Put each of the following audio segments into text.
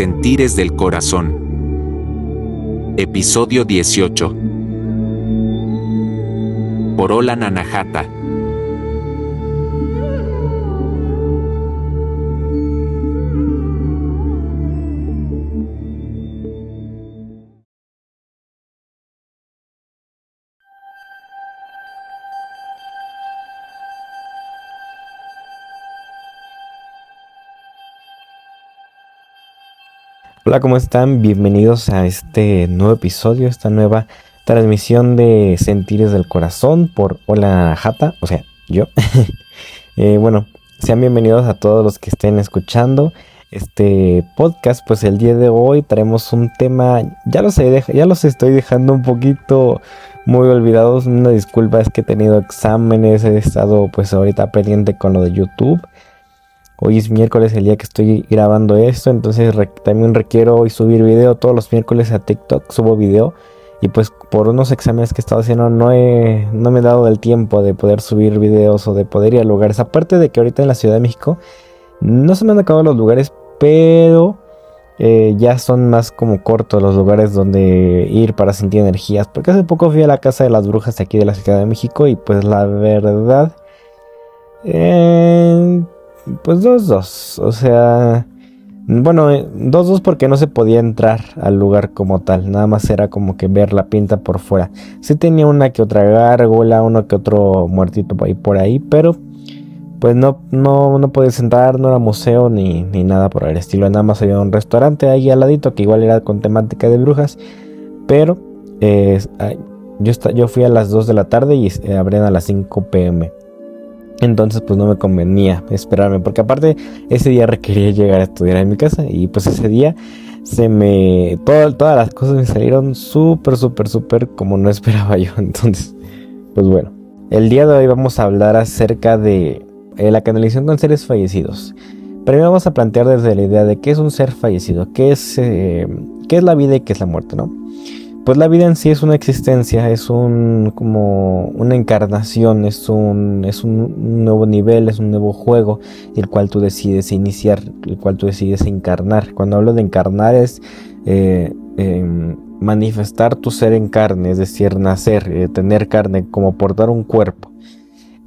Sentires del Corazón. Episodio 18. Por Hola Nanajata. Hola, ¿cómo están? Bienvenidos a este nuevo episodio, esta nueva transmisión de Sentires del Corazón por Hola Jata, o sea, yo. Eh, bueno, sean bienvenidos a todos los que estén escuchando este podcast. Pues el día de hoy traemos un tema, ya los, ya los estoy dejando un poquito muy olvidados. Una disculpa, es que he tenido exámenes, he estado pues ahorita pendiente con lo de YouTube. Hoy es miércoles el día que estoy grabando esto, entonces también requiero hoy subir video. Todos los miércoles a TikTok subo video. Y pues por unos exámenes que he estado haciendo no, he, no me he dado el tiempo de poder subir videos o de poder ir a lugares. Aparte de que ahorita en la Ciudad de México no se me han acabado los lugares, pero eh, ya son más como cortos los lugares donde ir para sentir energías. Porque hace poco fui a la casa de las brujas de aquí de la Ciudad de México y pues la verdad... Eh, pues dos, dos. O sea, bueno, eh, dos, dos porque no se podía entrar al lugar como tal. Nada más era como que ver la pinta por fuera. Sí tenía una que otra gárgola, uno que otro muertito ahí por ahí, pero pues no, no, no podías entrar, no era museo ni, ni nada por el estilo. Nada más había un restaurante ahí al ladito que igual era con temática de brujas. Pero eh, yo, yo fui a las 2 de la tarde y eh, abrían a las 5 pm. Entonces pues no me convenía esperarme porque aparte ese día requería llegar a estudiar en mi casa y pues ese día se me... todas las cosas me salieron súper, súper, súper como no esperaba yo. Entonces pues bueno, el día de hoy vamos a hablar acerca de eh, la canalización con seres fallecidos. Primero vamos a plantear desde la idea de qué es un ser fallecido, qué es, eh, qué es la vida y qué es la muerte, ¿no? Pues la vida en sí es una existencia, es un como una encarnación, es un, es un nuevo nivel, es un nuevo juego, el cual tú decides iniciar, el cual tú decides encarnar. Cuando hablo de encarnar es eh, em, manifestar tu ser en carne, es decir, nacer, eh, tener carne, como portar un cuerpo.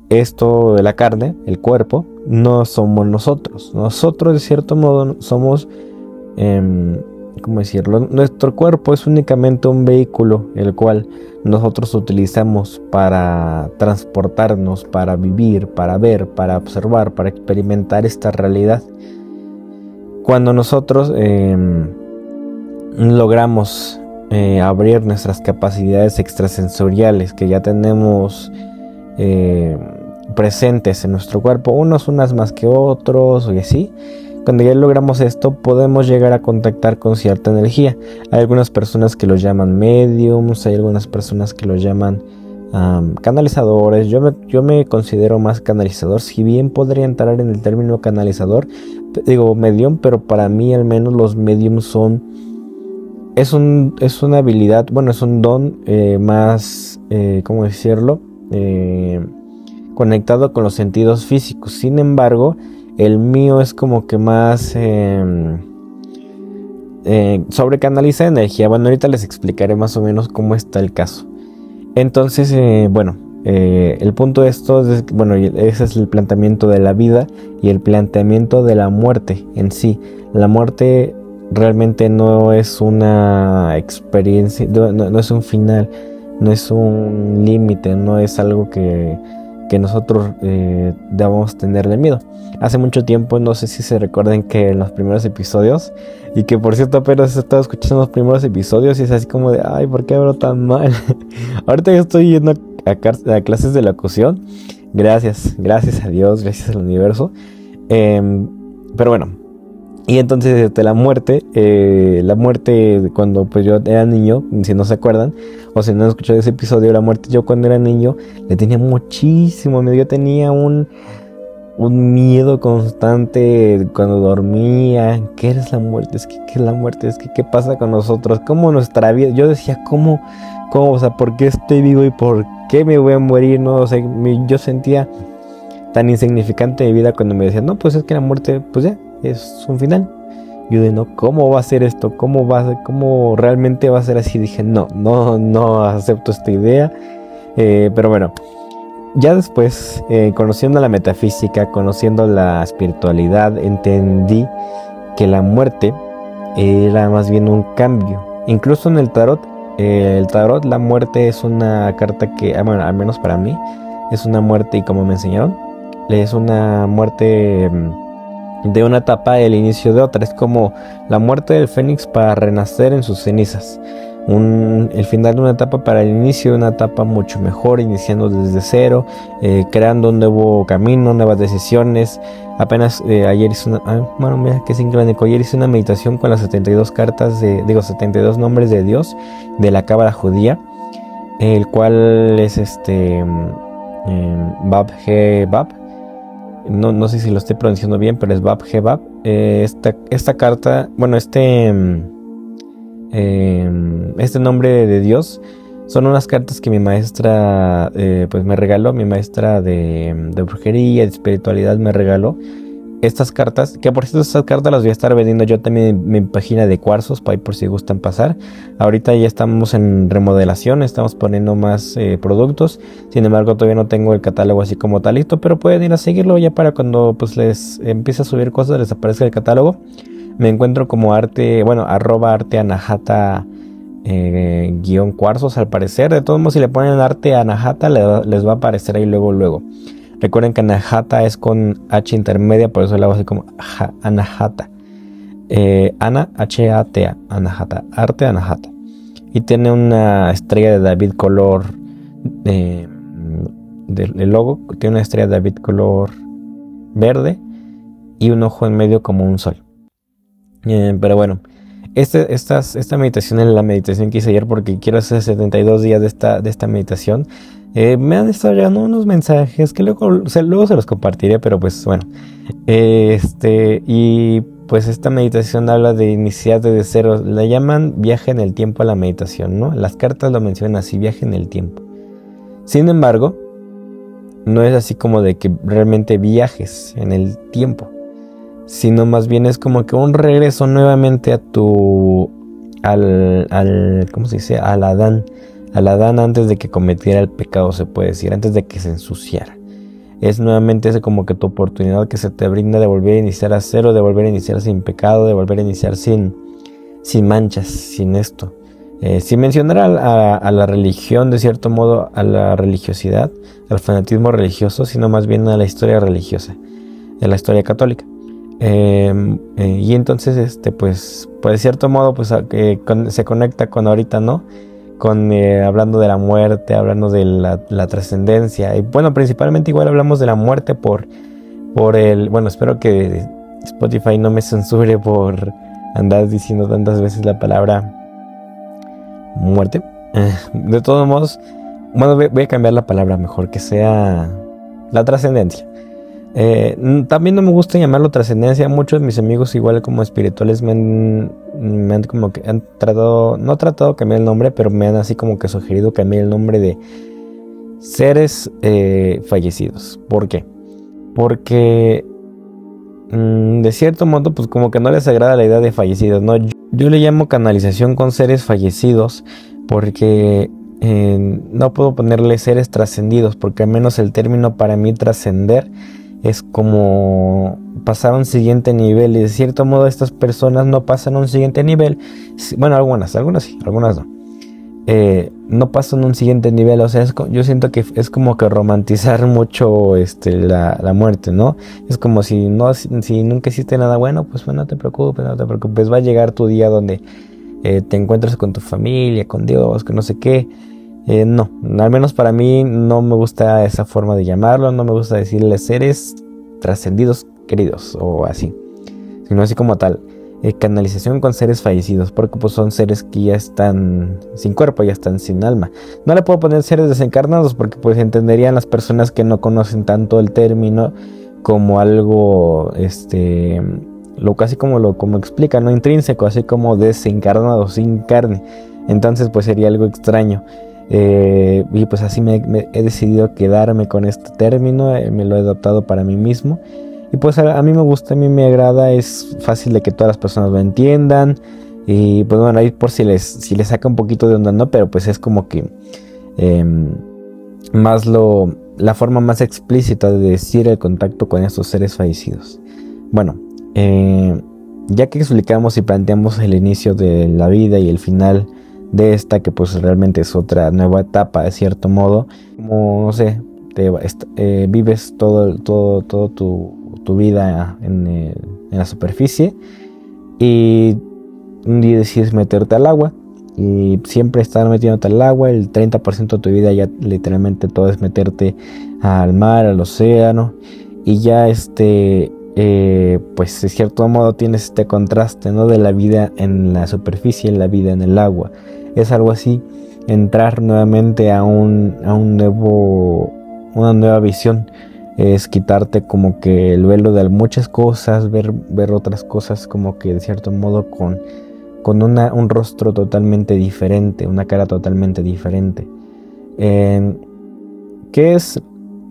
Esto de la carne, el cuerpo, no somos nosotros. Nosotros de cierto modo somos em, ¿cómo decirlo? Nuestro cuerpo es únicamente un vehículo el cual nosotros utilizamos para transportarnos, para vivir, para ver, para observar, para experimentar esta realidad. Cuando nosotros em, logramos eh, abrir nuestras capacidades extrasensoriales que ya tenemos eh, presentes en nuestro cuerpo, unos unas más que otros y así, cuando ya logramos esto, podemos llegar a contactar con cierta energía. Hay algunas personas que lo llaman mediums, hay algunas personas que lo llaman canalizadores. Yo me, yo me considero más canalizador, si bien podría entrar en el término canalizador, digo medium, pero para mí al menos los mediums son... Es, un, es una habilidad, bueno, es un don eh, más, eh, ¿cómo decirlo? Eh, conectado con los sentidos físicos. Sin embargo, el mío es como que más em, eh, sobrecanaliza energía. Bueno, ahorita les explicaré más o menos cómo está el caso. Entonces, eh, bueno, eh, el punto de esto es, bueno, ese es el planteamiento de la vida y el planteamiento de la muerte en sí. La muerte realmente no es una experiencia, no es un final, no es un límite, no es algo que que nosotros eh, debamos tenerle miedo. Hace mucho tiempo, no sé si se recuerden que en los primeros episodios, y que por cierto apenas he estado escuchando los primeros episodios y es así como de, ay, ¿por qué hablo tan mal? Ahorita ya estoy yendo a, clases de locución. Gracias, gracias a Dios, gracias al universo. Em, pero bueno, y entonces de la muerte, eh, la muerte cuando pues yo era niño, si no se acuerdan, o si no han escuchado ese episodio, la muerte yo cuando era niño le tenía muchísimo miedo, yo tenía un, un miedo constante cuando dormía, ¿qué es la muerte? Es que ¿qué es la muerte? Es que ¿qué pasa con nosotros? ¿Cómo nuestra vida? Yo decía, ¿cómo? ¿Cómo? O sea, ¿por qué estoy vivo y por qué me voy a morir? No, o sea, yo sentía tan insignificante mi vida cuando me decían, no, pues es que la muerte, pues ya, es un final. Yo de no, ¿cómo va a ser esto? ¿Cómo va cómo realmente va a ser así? Dije, no, no, no acepto esta idea. Eh, pero bueno, ya después, eh, conociendo la metafísica, conociendo la espiritualidad, entendí que la muerte era más bien un cambio. Incluso en el tarot, eh, el tarot, la muerte es una carta que, ah, bueno, al menos para mí, es una muerte, y como me enseñaron, es una muerte mm, de una etapa, el inicio de otra. Es como la muerte del fénix para renacer en sus cenizas el final de una etapa para el inicio de una etapa mucho mejor, iniciando desde cero, eh, creando un nuevo camino, nuevas decisiones. Apenas eh, ayer hice una, ah, bueno, mira que sincrónico, ayer hice una meditación con las 72 cartas, de, digo, 72 nombres de Dios de la cábala judía, el cual es este em, Bab He Bab. No, no sé si lo estoy pronunciando bien, pero es Bab He Bab. Eh, esta, esta carta, bueno, este em, Em, este nombre de Dios son unas cartas que mi maestra eh, pues me regaló, mi maestra de, brujería, de espiritualidad me regaló estas cartas, que por cierto estas cartas las voy a estar vendiendo yo también en mi página de cuarzos, para por si gustan pasar. Ahorita ya estamos en remodelación, estamos poniendo más eh, productos, sin embargo todavía no tengo el catálogo así como talito, pero pueden ir a seguirlo ya para cuando pues les empiece a subir cosas, les aparezca el catálogo me encuentro como arte, bueno, arroba arte anahata eh, guion cuarzos al parecer. De todos modos, si le ponen arte anahata, les va a aparecer ahí luego, luego. Recuerden que anahata es con H intermedia, por eso le hago así como anahata. Eh, Ana, H-A-T-A, anahata, arte anahata. Y tiene una estrella de David color, eh, del logo, tiene una estrella de David color verde y un ojo en medio como un sol. Eh, pero bueno, este, esta meditación es la meditación que hice ayer porque quiero hacer 72 días de esta, de esta meditación. Eh, me han estado llegando unos mensajes que luego, luego se los compartiré, pero pues bueno. este, y pues esta meditación habla de iniciar desde cero. La llaman viaje en el tiempo a la meditación, ¿no? Las cartas lo mencionan así, viaje en el tiempo. Sin embargo, no es así como de que realmente viajes en el tiempo sino más bien es como que un regreso nuevamente a tu al, al ¿cómo se dice? al Adán, al Adán antes de que cometiera el pecado se puede decir, antes de que se ensuciara. Es nuevamente ese como que tu oportunidad que se te brinda de volver a iniciar a cero, de volver a iniciar sin pecado, de volver a iniciar sin, sin manchas, sin esto. Eh, sin mencionar a, la religión, de cierto modo, a la religiosidad, al fanatismo religioso, sino más bien a la historia religiosa, a la historia católica. Em, eh, y entonces, este, pues, pues de cierto modo, pues se conecta con ahorita, ¿no? Con eh, hablando de la muerte, hablando de la, trascendencia. Y bueno, principalmente igual hablamos de la muerte por, por el, bueno, espero que Spotify no me censure por andar diciendo tantas veces la palabra muerte. De todos modos, bueno, voy a cambiar la palabra mejor, que sea la trascendencia. Eh, también no me gusta llamarlo trascendencia. Muchos de mis amigos, igual como espirituales, me han, como que han tratado, no tratado de cambiar el nombre, pero me han así como que sugerido cambiar el nombre de seres eh, fallecidos. ¿Por qué? Porque mm, de cierto modo, pues como que no les agrada la idea de fallecidos, ¿no? Yo, le llamo canalización con seres fallecidos porque eh, no puedo ponerle seres trascendidos, porque al menos el término para mí trascender es como pasar a un siguiente nivel y de cierto modo estas personas no pasan a un siguiente nivel. Bueno, algunas, algunas sí, algunas no. Eh, no pasan a un siguiente nivel, o sea, yo siento que es como que romantizar mucho este, la, muerte, ¿no? Es como si, no, si nunca hiciste nada bueno, pues bueno, no te preocupes, no te preocupes, va a llegar tu día donde eh, te encuentres con tu familia, con Dios, con no sé qué. Eh, no, al menos para mí no me gusta esa forma de llamarlo, no me gusta decirle seres trascendidos queridos o así, sino así como tal. Eh, canalización con seres fallecidos, porque pues son seres que ya están sin cuerpo, ya están sin alma. No le puedo poner seres desencarnados porque pues entenderían las personas que no conocen tanto el término como algo, este, lo casi como lo como explica, no intrínseco, así como desencarnado, sin carne. Entonces pues sería algo extraño. Eh, y pues así me, he decidido quedarme con este término, eh, me lo he adoptado para mí mismo. Y pues a, mí me gusta, a mí me agrada, es fácil de que todas las personas lo entiendan. Y pues bueno, ahí por si les, si les saca un poquito de onda, ¿no? Pero pues es como que em, más lo, la forma más explícita de decir el contacto con estos seres fallecidos. Bueno, eh, ya que explicamos y planteamos el inicio de la vida y el final de esta, que pues realmente es otra nueva etapa de cierto modo, como no sé, te, eh, vives todo, todo, todo tu, vida en, en, la superficie y un día decides meterte al agua y siempre estar metiéndote al agua, el 30% de tu vida ya literalmente todo es meterte al mar, al océano y ya este eh, pues de cierto modo tienes este contraste ¿no? de la vida en la superficie y la vida en el agua. Es algo así, entrar nuevamente a un, a un nuevo, una nueva visión. Es quitarte como que el velo de muchas cosas, ver, ver otras cosas como que de cierto modo con, con una, un rostro totalmente diferente, una cara totalmente diferente. ¿Qué es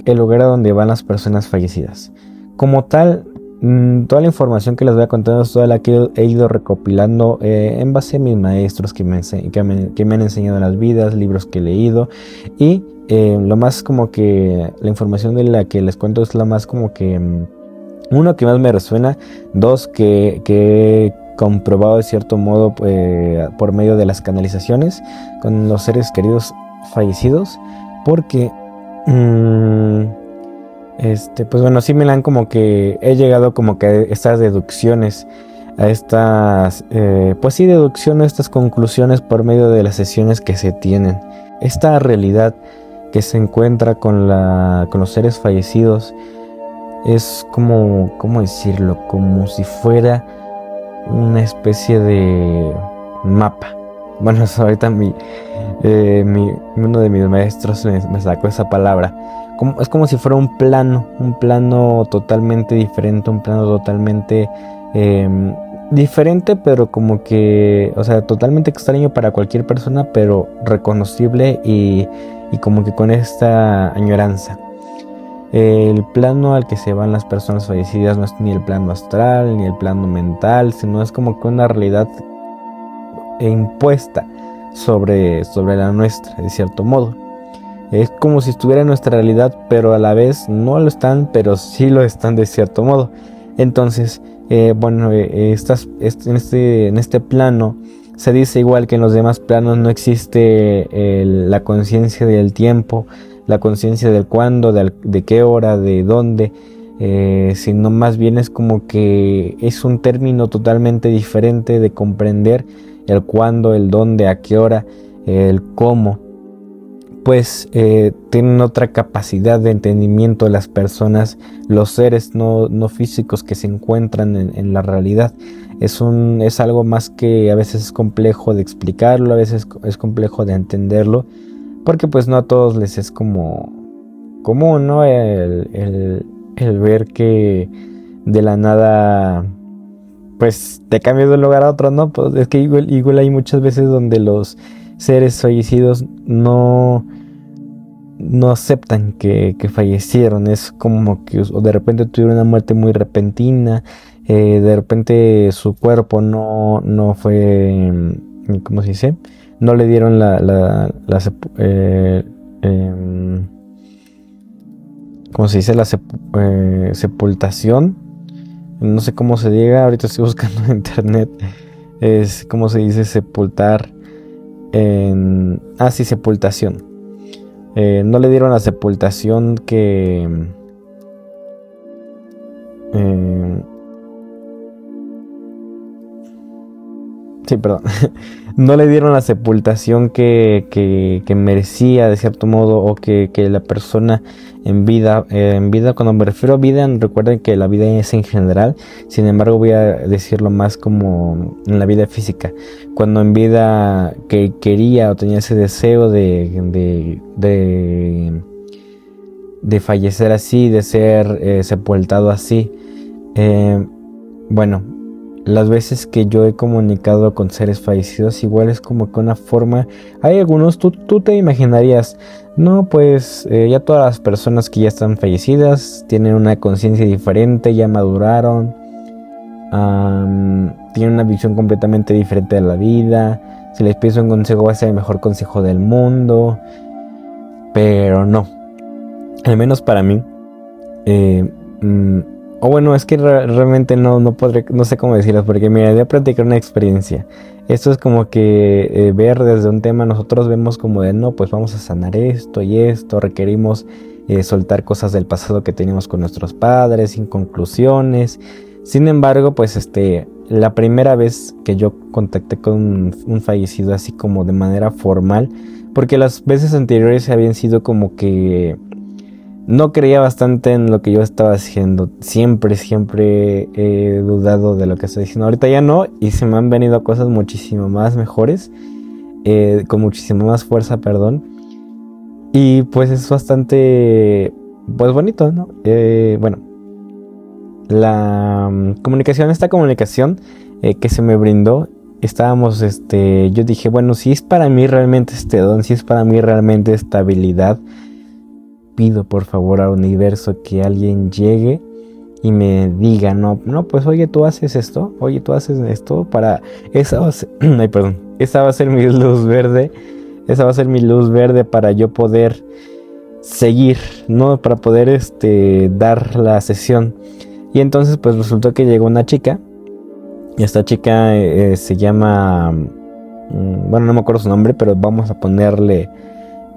el lugar a donde van las personas fallecidas? Como tal, Mm, toda la información que les voy a contar es toda la que he ido recopilando eh, en base a mis maestros que me, que, me, han enseñado las vidas, libros que he leído. Y eh, lo más como que la información de la que les cuento es la más como que mm, uno que más me resuena, dos que, he comprobado de cierto modo eh, por medio de las canalizaciones con los seres queridos fallecidos porque mm, este, pues bueno, sí me han como que he llegado como que a estas deducciones, a estas, eh, pues sí, deducciones, estas conclusiones por medio de las sesiones que se tienen. Esta realidad que se encuentra con, la, con los seres fallecidos es como, ¿cómo decirlo? Como si fuera una especie de mapa. Bueno, ahorita mi, eh, mi, uno de mis maestros me sacó esa palabra es como si fuera un plano, un plano totalmente diferente, un plano totalmente em, diferente, pero como que, o sea, totalmente extraño para cualquier persona, pero reconocible y, y como que con esta añoranza. El plano al que se van las personas fallecidas no es ni el plano astral, ni el plano mental, sino es como que una realidad impuesta sobre, sobre la nuestra, de cierto modo. Es como si estuviera en nuestra realidad, pero a la vez no lo están, pero sí lo están de cierto modo. Entonces, eh, bueno, eh, en, este, en este plano se dice igual que en los demás planos no existe la conciencia del tiempo, la conciencia del cuándo, de, qué hora, de dónde, eh, sino más bien es como que es un término totalmente diferente de comprender el cuándo, el dónde, a qué hora, el cómo pues eh, tienen otra capacidad de entendimiento de las personas, los seres no, físicos que se encuentran en, la realidad. Es, un, es algo más que a veces es complejo de explicarlo, a veces es complejo de entenderlo, porque pues no a todos les es como común, ¿no? El, ver que de la nada pues te cambia de un lugar a otro, ¿no? Pues es que igual, igual hay muchas veces donde los seres fallecidos no, no aceptan que, fallecieron. Es como que de repente tuvieron una muerte muy repentina. Eh, de repente su cuerpo no, no fue, mm, ¿cómo se dice? No le dieron la, la, eh, em, ¿cómo se dice? La eh, sepultación. No sé cómo se diga, ahorita estoy buscando en internet. Es como se dice sepultar en... Ah, sí, sepultación. Eh, no le dieron la sepultación que... Eh, sí, perdón. no le dieron la sepultación que, que, merecía de cierto modo o que, que la persona en vida, eh, en vida, cuando me refiero a vida, recuerden que la vida es en general, sin embargo voy a decirlo más como en la vida física, cuando en vida que quería o tenía ese deseo de, de, de, fallecer así, de ser eh, sepultado así, eh, bueno, las veces que yo he comunicado con seres fallecidos, igual es como que una forma. Hay algunos, tú, tú te imaginarías, no, pues eh, ya todas las personas que ya están fallecidas tienen una conciencia diferente, ya maduraron, tienen una visión completamente diferente de la vida. Si les pido un consejo, va a ser el mejor consejo del mundo. Pero no, al menos para mí. Eh, mm, o bueno, es que realmente no, no podré, no sé cómo decirlo, porque mira, voy a una experiencia. Esto es como que eh, ver desde un tema, nosotros vemos como de, no, pues vamos a sanar esto y esto, requerimos eh, soltar cosas del pasado que teníamos con nuestros padres, sin conclusiones. Sin embargo, pues este, la primera vez que yo contacté con un fallecido así como de manera formal, porque las veces anteriores habían sido como que no creía bastante en lo que yo estaba haciendo. Siempre, siempre he dudado de lo que estoy diciendo. Ahorita ya no, y se me han venido cosas muchísimo más mejores, eh, con muchísima más fuerza, perdón. Y pues es bastante, pues bonito, ¿no? Eh, bueno, la mm, comunicación, esta comunicación eh, que se me brindó, estábamos, este, yo dije, bueno, si es para mí realmente este don, si es para mí realmente estabilidad pido por favor al universo que alguien llegue y me diga, no, no, pues oye, tú haces esto, oye, tú haces esto para... Esa va a ser, ay, perdón, esa va a ser mi luz verde, esa va a ser mi luz verde para yo poder seguir, ¿no? Para poder, este, dar la sesión. Y entonces, pues resultó que llegó una chica, y esta chica eh, se llama, mm, bueno, no me acuerdo su nombre, pero vamos a ponerle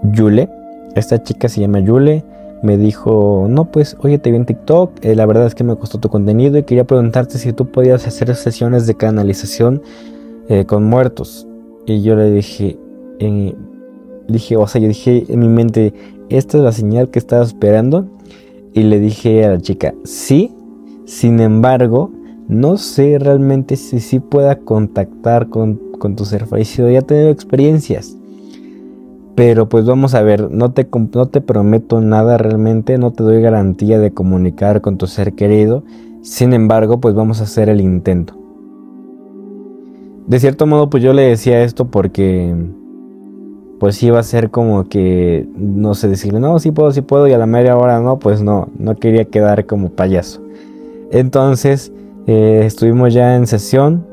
Yule. Esta chica se llama Yule. Me dijo, no, pues, oye, te vi en TikTok. Eh, la verdad es que me costó tu contenido y quería preguntarte si tú podías hacer sesiones de canalización eh, con muertos. Y yo le dije, dije, o sea, yo dije en mi mente, esta es la señal que estaba esperando. Y le dije a la chica, sí, sin embargo, no sé realmente si sí pueda contactar con, con tu ser fallecido. Ya he tenido experiencias. Pero pues vamos a ver, no te, no te prometo nada realmente, no te doy garantía de comunicar con tu ser querido. Sin embargo, pues vamos a hacer el intento. De cierto modo, pues yo le decía esto porque pues iba a ser como que, no sé, decirle, no, sí puedo, sí puedo, y a la media hora no, pues no, no quería quedar como payaso. Entonces, eh, estuvimos ya en sesión,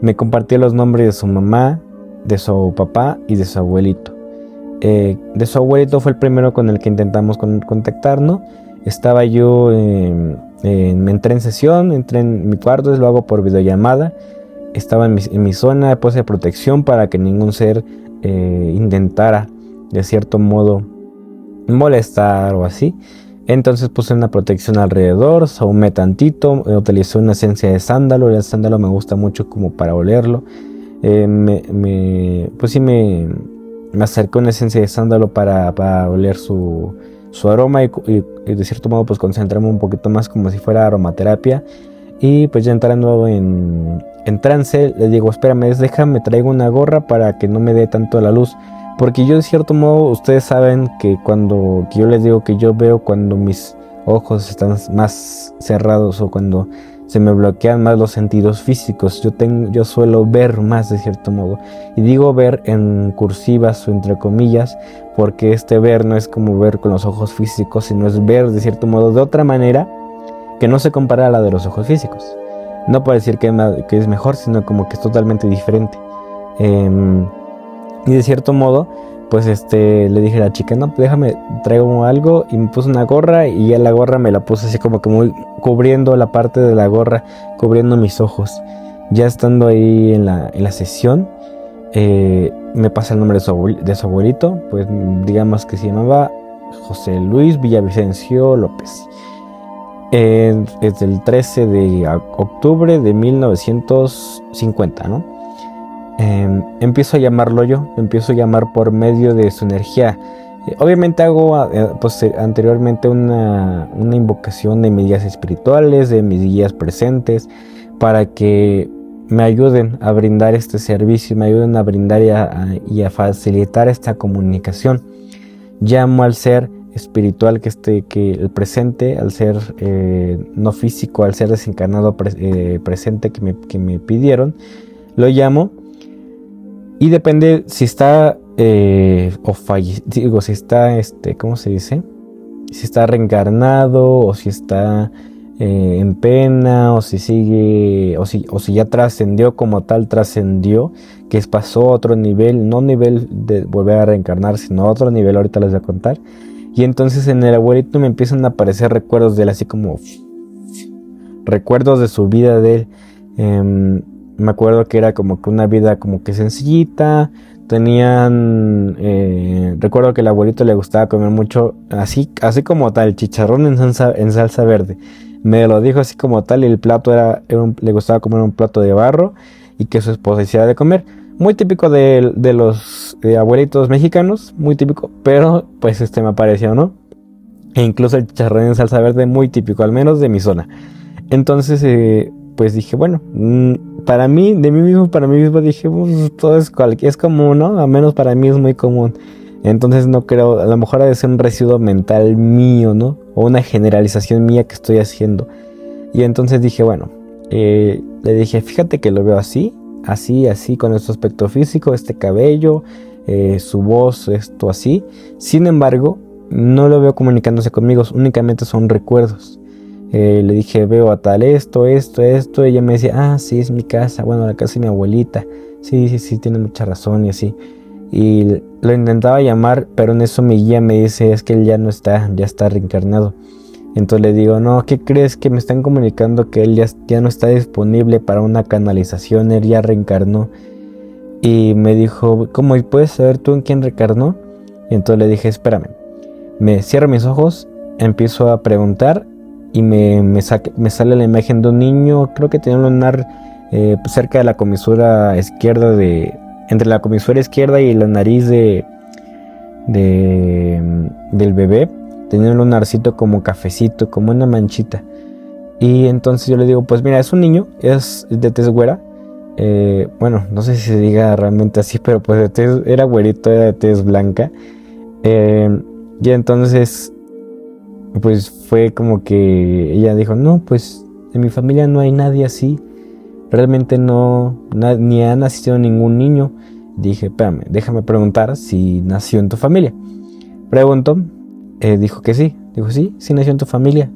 me compartió los nombres de su mamá, de su papá y de su abuelito. Eh, de su abuelito fue el primero con el que intentamos contactarnos. Estaba yo, me entré en sesión, entré en mi cuarto, lo hago por videollamada. Estaba en mi, zona de protección para que ningún ser eh, intentara de cierto modo molestar o así. Entonces puse una protección alrededor, saumé tantito, utilicé una esencia de sándalo, el sándalo me gusta mucho como para olerlo. Eh, pues sí me, me acerqué una esencia de sándalo para, oler su, aroma y, de cierto modo pues concentrarme un poquito más como si fuera aromaterapia. Y pues ya entrando en, en trance, le digo, espérame, déjame, traigo una gorra para que no me dé tanto la luz. Porque yo de cierto modo, ustedes saben que cuando yo les digo que yo veo cuando mis ojos están más cerrados o cuando se me bloquean más los sentidos físicos. Yo, tengo, yo suelo ver más de cierto modo. Y digo ver en cursivas o entre comillas, porque este ver no es como ver con los ojos físicos, sino es ver de cierto modo de otra manera que no se compara a la de los ojos físicos. No puedo decir que, es mejor, sino como que es totalmente diferente. Em, y de cierto modo, pues este le dije a la chica, no, pues déjame, traigo algo y me puse una gorra y ya la gorra me la puse así como que muy cubriendo la parte de la gorra, cubriendo mis ojos. Ya estando ahí en la, en la sesión, eh, me pasa el nombre de su, abuelito, pues digamos que se llamaba José Luis Villavicencio López. es del 13 de octubre de 1950, ¿no? Em, empiezo a llamarlo yo, empiezo a llamar por medio de su energía. Eh, obviamente hago eh, pues, eh, anteriormente una, invocación de mis guías espirituales, de mis guías presentes, para que me ayuden a brindar este servicio, me ayuden a brindar y a, facilitar esta comunicación. Llamo al ser espiritual que este que presente al ser no físico al ser desencarnado presente que me, pidieron lo llamo y depende si está eh, o digo si está este cómo se dice si está reencarnado o si está eh, en pena o si sigue o si, o si ya trascendió como tal trascendió que pasó a otro nivel no nivel de volver a reencarnar sino a otro nivel ahorita les voy a contar. Y entonces en el abuelito me empiezan a aparecer recuerdos de él así como recuerdos de su vida de él. Em, me acuerdo que era como que una vida como que sencillita tenían eh, recuerdo que el abuelito le gustaba comer mucho así así como tal chicharrón en salsa, en salsa verde me lo dijo así como tal y el plato era, le gustaba comer un plato de barro y que su esposa hiciera de comer. Muy típico de, los abuelitos mexicanos, muy típico, pero pues este me pareció, ¿no? E incluso el chicharrón en salsa verde, muy típico, al menos de mi zona. Entonces, eh, pues dije, bueno, mm, para mí, de mí mismo, para mí mismo dije, pues, todo es, es común, ¿no? Al menos para mí es muy común. Entonces no creo, a lo mejor ha de ser un residuo mental mío, ¿no? O una generalización mía que estoy haciendo. Y entonces dije, bueno, eh, le dije, fíjate que lo veo así, así, así, con este aspecto físico, este cabello, eh, su voz, esto así. Sin embargo, no lo veo comunicándose conmigo, únicamente son recuerdos. Eh, le dije, veo a tal esto, esto, esto. Ella me decía, ah, sí, es mi casa, bueno, la casa de mi abuelita. Sí, sí, sí, tiene mucha razón y así. Y lo intentaba llamar, pero en eso mi guía me dice, es que él ya no está, ya está reencarnado. Entonces le digo, no, ¿qué crees? Que me están comunicando que él ya, ya no está disponible para una canalización, él ya reencarnó. Y me dijo, ¿cómo puedes saber tú en quién reencarnó? Y entonces le dije, espérame. Me cierro mis ojos, empiezo a preguntar y me, me, me sale la imagen de un niño, creo que tenía un lunar eh, cerca de la comisura izquierda de, entre la comisura izquierda y la nariz de, del bebé tenía un lunarcito como cafecito, como una manchita. Y entonces yo le digo, pues mira, es un niño, es de tez güera. Eh, bueno, no sé si se diga realmente así, pero pues de era güerito, era de tez blanca. Eh, y entonces, pues fue como que ella dijo, no, pues en mi familia no hay nadie así realmente no, ni ha nacido ningún niño. Dije, espérame, déjame preguntar si nació en tu familia. Preguntó, eh, dijo que sí. Dijo, sí, sí nació en tu familia.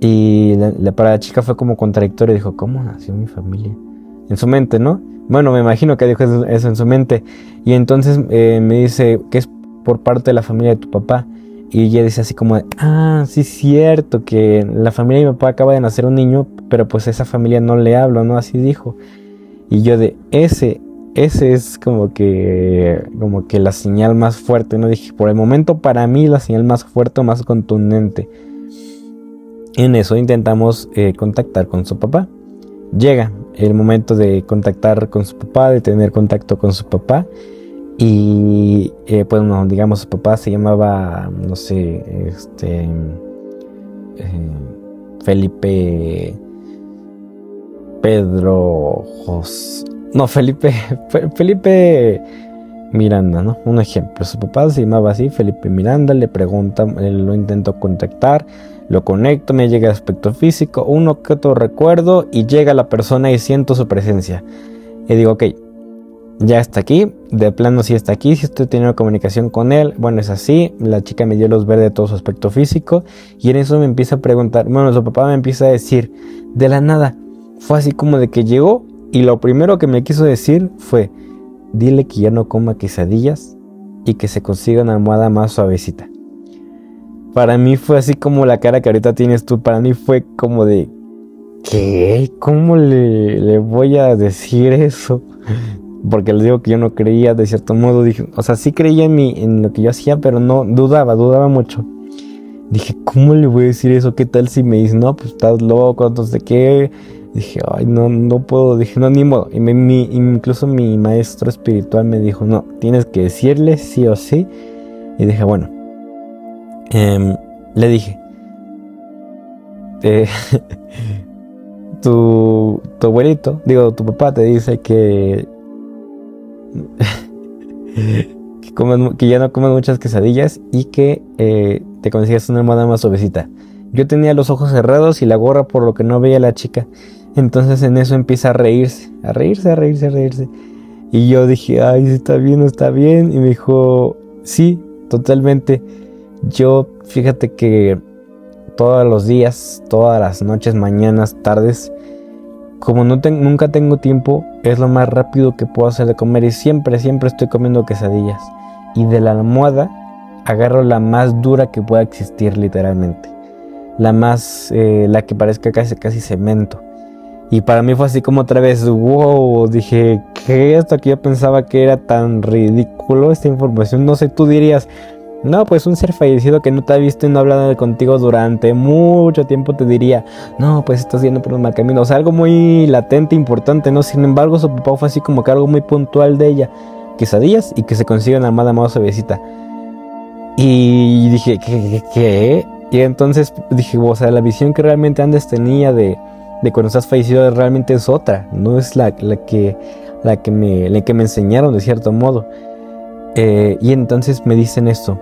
Y la, para la chica fue como contradictorio. Dijo, ¿cómo nació mi familia? En su mente, ¿no? Bueno, me imagino que dijo eso, en su mente. Y entonces eh, me dice que es por parte de la familia de tu papá. Y ella dice así como, ah, sí es cierto que la familia de mi papá acaba de nacer un niño, pero pues esa familia no le hablo, ¿no? Así dijo. Y yo de ese, ese es como que, como que la señal más fuerte, ¿no? Dije, por el momento para mí la señal más fuerte, más contundente. En eso intentamos eh, contactar con su papá. Llega el momento de contactar con su papá, de tener contacto con su papá. Y eh, pues no, digamos, su papá se llamaba, no sé, este, eh, Felipe, Pedro, Jos, no, Felipe, Felipe Miranda, ¿no? Un ejemplo, su papá se llamaba así, Felipe Miranda, le pregunta, lo intento contactar, lo conecto, me llega el aspecto físico, uno que otro recuerdo y llega la persona y siento su presencia. Y digo, ok, ya está aquí, de plano sí está aquí, si estoy teniendo comunicación con él, bueno es así, la chica me dio los verdes de todo su aspecto físico y en eso me empieza a preguntar, bueno su papá me empieza a decir, de la nada, fue así como de que llegó y lo primero que me quiso decir fue, dile que ya no coma quesadillas y que se consiga una almohada más suavecita. Para mí fue así como la cara que ahorita tienes tú, para mí fue como de, ¿qué? ¿Cómo le voy a decir eso? Porque les digo que yo no creía de cierto modo, dije, o sea, sí creía en, mi, en lo que yo hacía, pero no, dudaba, dudaba mucho. Dije, ¿cómo le voy a decir eso? ¿Qué tal si me dice, no, pues estás loco, entonces qué? Dije, ay, no, no puedo, dije, no, ni modo. Y incluso mi maestro espiritual me dijo, no, tienes que decirle sí o sí. Y dije, bueno, em, le dije, eh, tu, tu abuelito, digo, tu papá te dice que que, ya no comes muchas quesadillas y que eh, te consigas una almohada más suavecita. Yo tenía los ojos cerrados y la gorra por lo que no veía a la chica. Entonces en eso empieza a reírse, a reírse, a reírse, a reírse. Y yo dije, ay, está bien, está bien. Y me dijo, sí, totalmente. Yo, fíjate que todos los días, todas las noches, mañanas, tardes, como nunca tengo tiempo, es lo más rápido que puedo hacer de comer y siempre, siempre estoy comiendo quesadillas. Y de la almohada agarro la más dura que pueda existir literalmente. La más, eh, la que parezca casi, casi cemento. Y para mí fue así como otra vez, wow, dije, ¿qué esto que yo pensaba que era tan ridículo esta información? No sé, tú dirías, no, pues un ser fallecido que no te ha visto y no ha hablado contigo durante mucho tiempo te diría, no, pues estás yendo por un mal camino. O sea, algo muy latente, importante, ¿no? Sin embargo, su papá fue así como que algo muy puntual de ella. Quesadillas y que se consiga una amada más suavecita. Y dije, ¿qué, ¿qué? Y entonces dije, o sea, la visión que realmente antes tenía de, de cuando estás fallecido realmente es otra. No es la, la, que, la, que me, la que me enseñaron de cierto modo. Eh, y entonces me dicen esto.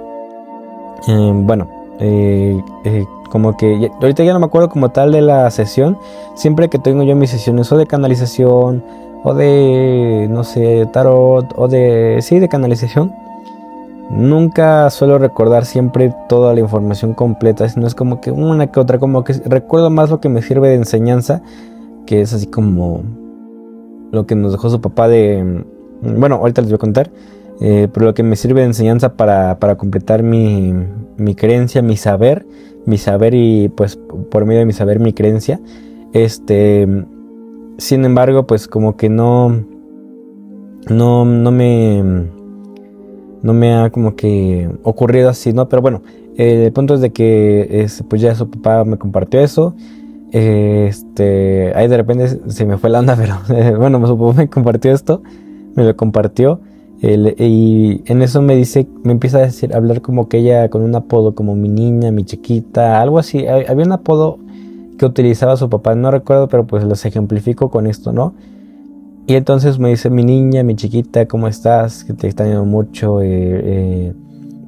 Em, bueno, eh, eh, como que ahorita ya no me acuerdo como tal de la sesión. Siempre que tengo yo mis sesiones o de canalización o de, no sé, tarot o de, sí, de canalización. Nunca suelo recordar siempre toda la información completa, sino es como que una que otra, como que recuerdo más lo que me sirve de enseñanza, que es así como lo que nos dejó su papá de... Bueno, ahorita les voy a contar. Eh, pero lo que me sirve de enseñanza para, completar mi, creencia, mi saber, mi saber y pues por medio de mi saber, mi creencia. Este, sin embargo, pues como que no, no, no me, no me ha como que ocurrido así, ¿no? Pero bueno, el punto es de que pues ya su papá me compartió eso. Este, ahí de repente se me fue la onda, pero bueno, su papá me compartió esto, me lo compartió y en eso me dice, me empieza a decir, hablar como que ella con un apodo como mi niña, mi chiquita, algo así. Había un apodo que utilizaba su papá, no recuerdo, pero pues los ejemplifico con esto, ¿no? Y entonces me dice, mi niña, mi chiquita, ¿cómo estás? Que te extraño mucho. Eh, eh,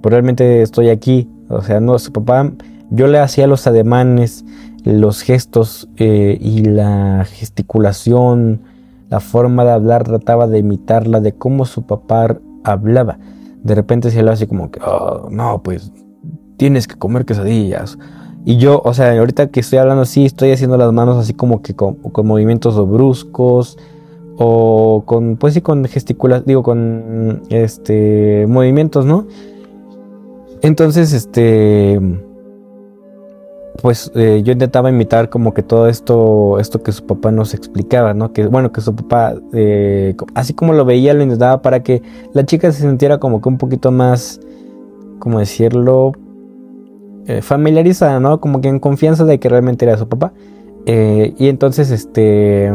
pues realmente estoy aquí. O sea, no, su papá, yo le hacía los ademanes, los gestos eh, y la gesticulación la forma de hablar trataba de imitarla de cómo su papá hablaba. De repente se hablaba así como que, oh, no, pues tienes que comer quesadillas. Y yo, o sea, ahorita que estoy hablando así, estoy haciendo las manos así como que con, movimientos bruscos o con, pues sí, con gesticulación, digo, con, este, movimientos, ¿no? Entonces, este, pues eh, yo intentaba imitar como que todo esto, esto que su papá nos explicaba, ¿no? Que bueno, que su papá, eh, así como lo veía, lo intentaba para que la chica se sintiera como que un poquito más, como decirlo, eh, familiarizada, ¿no? Como que en confianza de que realmente era su papá. y entonces, este,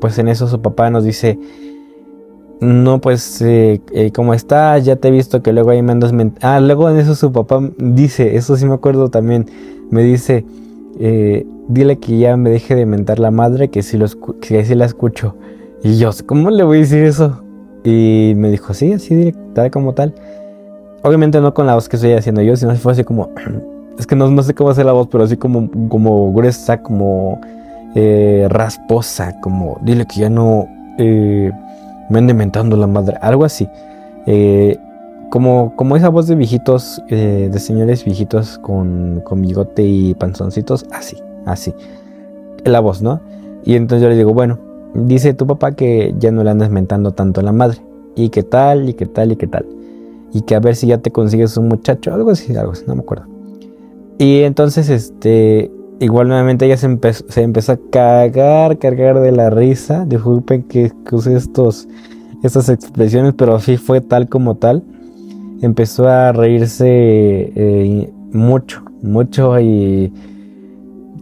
pues en eso su papá nos dice, no, pues, eh, ¿cómo estás? Ya te he visto que luego ahí me andas... Ah, luego en eso su papá dice, eso sí me acuerdo también, me dice, eh, dile que ya me deje de mentar la madre, que si lo que sí la escucho. Y yo, ¿cómo le voy a decir eso? Y me dijo, sí, así directa como tal. Obviamente no con la voz que estoy haciendo yo, sino fue así como, es que no, no sé cómo hacer la voz, pero así como, como gruesa, como eh, rasposa, como, dile que ya no eh, me ande mentando la madre, algo así. Eh, como, como esa voz de viejitos, eh, de señores viejitos con, con bigote y panzoncitos, así, así. La voz, ¿no? Y entonces yo le digo, bueno, dice tu papá que ya no le andas mentando tanto a la madre. Y qué tal, y qué tal, y qué tal. Y que a ver si ya te consigues un muchacho, algo así, algo así, no me acuerdo. Y entonces, este, igual nuevamente ella se empezó, se empezó a cagar, cargar de la risa. Disculpen que, que use estos, estas expresiones, pero así fue tal como tal empezó a reírse eh, mucho, mucho y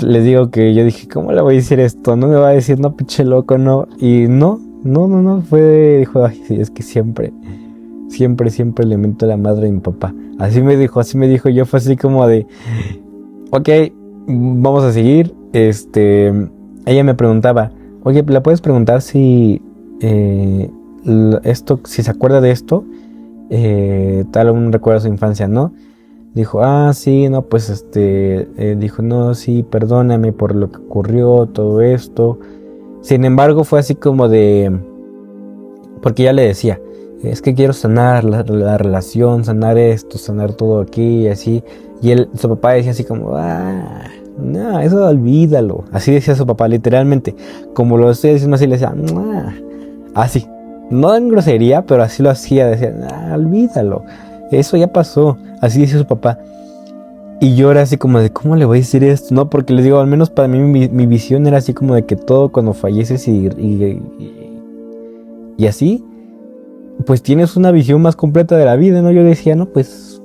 le digo que yo dije, ¿cómo le voy a decir esto? No me va a decir, no, pinche loco, no. Y no, no, no, no, fue, dijo, ay, es que siempre, siempre, siempre le mento a la madre de mi papá. Así me dijo, así me dijo, yo fue así como de, ok, vamos a seguir. Este, ella me preguntaba, oye, ¿la puedes preguntar si eh, esto, si se acuerda de esto? eh, tal un recuerdo de su infancia, ¿no? Dijo, ah, sí, no, pues este, eh, dijo, no, sí, perdóname por lo que ocurrió, todo esto. Sin embargo, fue así como de, porque ya le decía, es que quiero sanar la, relación, sanar esto, sanar todo aquí y así. Y él, su papá decía así como, ah, no, eso olvídalo. Así decía su papá, literalmente. Como lo estoy diciendo así, le decía, así. No en grosería, pero así lo hacía. Decía, ah, olvídalo. Eso ya pasó. Así decía su papá. Y yo era así como de, ¿cómo le voy a decir esto? No, porque les digo, al menos para mí mi, visión era así como de que todo cuando falleces y, y, así, pues tienes una visión más completa de la vida, ¿no? Yo decía, no, pues,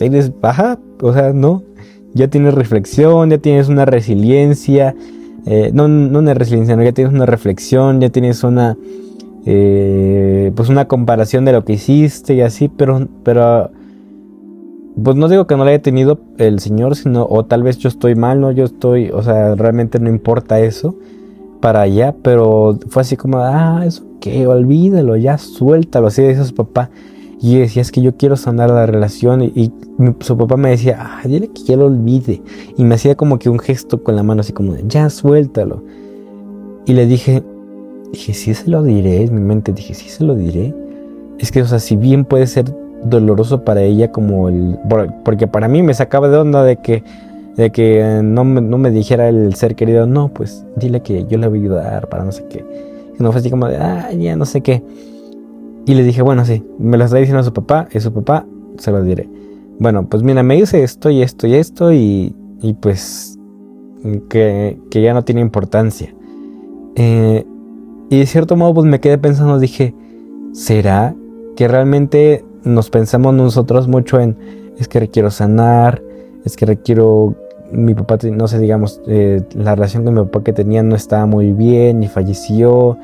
eres baja, o sea, no, ya tienes reflexión, ya tienes una resiliencia, eh, no, no una resiliencia, no, ya tienes una reflexión, ya tienes una eh, pues una comparación de lo que hiciste y así, pero, pero, pues no digo que no la haya tenido el Señor, sino, o tal vez yo estoy mal, no, yo estoy, o sea, realmente no importa eso para allá, pero fue así como, ah, eso que, olvídalo, ya suéltalo, así decía su papá. Y decía, es que yo quiero sanar la relación. Y, su papá me decía, ah, dile que ya lo olvide. Y me hacía como que un gesto con la mano, así como, ya suéltalo. Y le dije, Dije, sí se lo diré, en mi mente dije, sí se lo diré. Es que, o sea, si bien puede ser doloroso para ella como el... Porque para mí me sacaba de onda de que, de que no, me, no me dijera el ser querido, no, pues dile que yo le voy a ayudar para no sé qué. Y no fue así como de, ah, ya no sé qué. Y le dije, bueno, sí, me lo está diciendo a su papá, y su papá se lo diré. Bueno, pues mira, me dice esto y esto y esto y, y pues que, que ya no tiene importancia. Eh, y de cierto modo pues me quedé pensando, dije, ¿será que realmente nos pensamos nosotros mucho en, es que requiero sanar, es que requiero, mi papá, no sé, digamos, eh, la relación con mi papá que tenía no estaba muy bien y falleció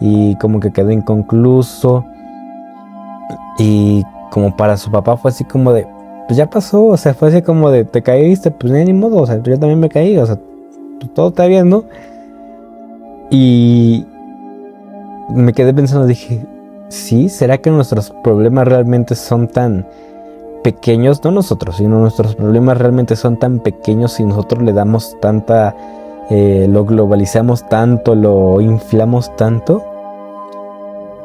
y como que quedó inconcluso. Y como para su papá fue así como de, pues ya pasó, o sea, fue así como de, te caíste, pues ni modo, o sea, yo también me caí, o sea, pues, todo está bien, ¿no? Y, me quedé pensando, dije, sí, ¿será que nuestros problemas realmente son tan pequeños? No nosotros, sino nuestros problemas realmente son tan pequeños y nosotros le damos tanta, eh, lo globalizamos tanto, lo inflamos tanto.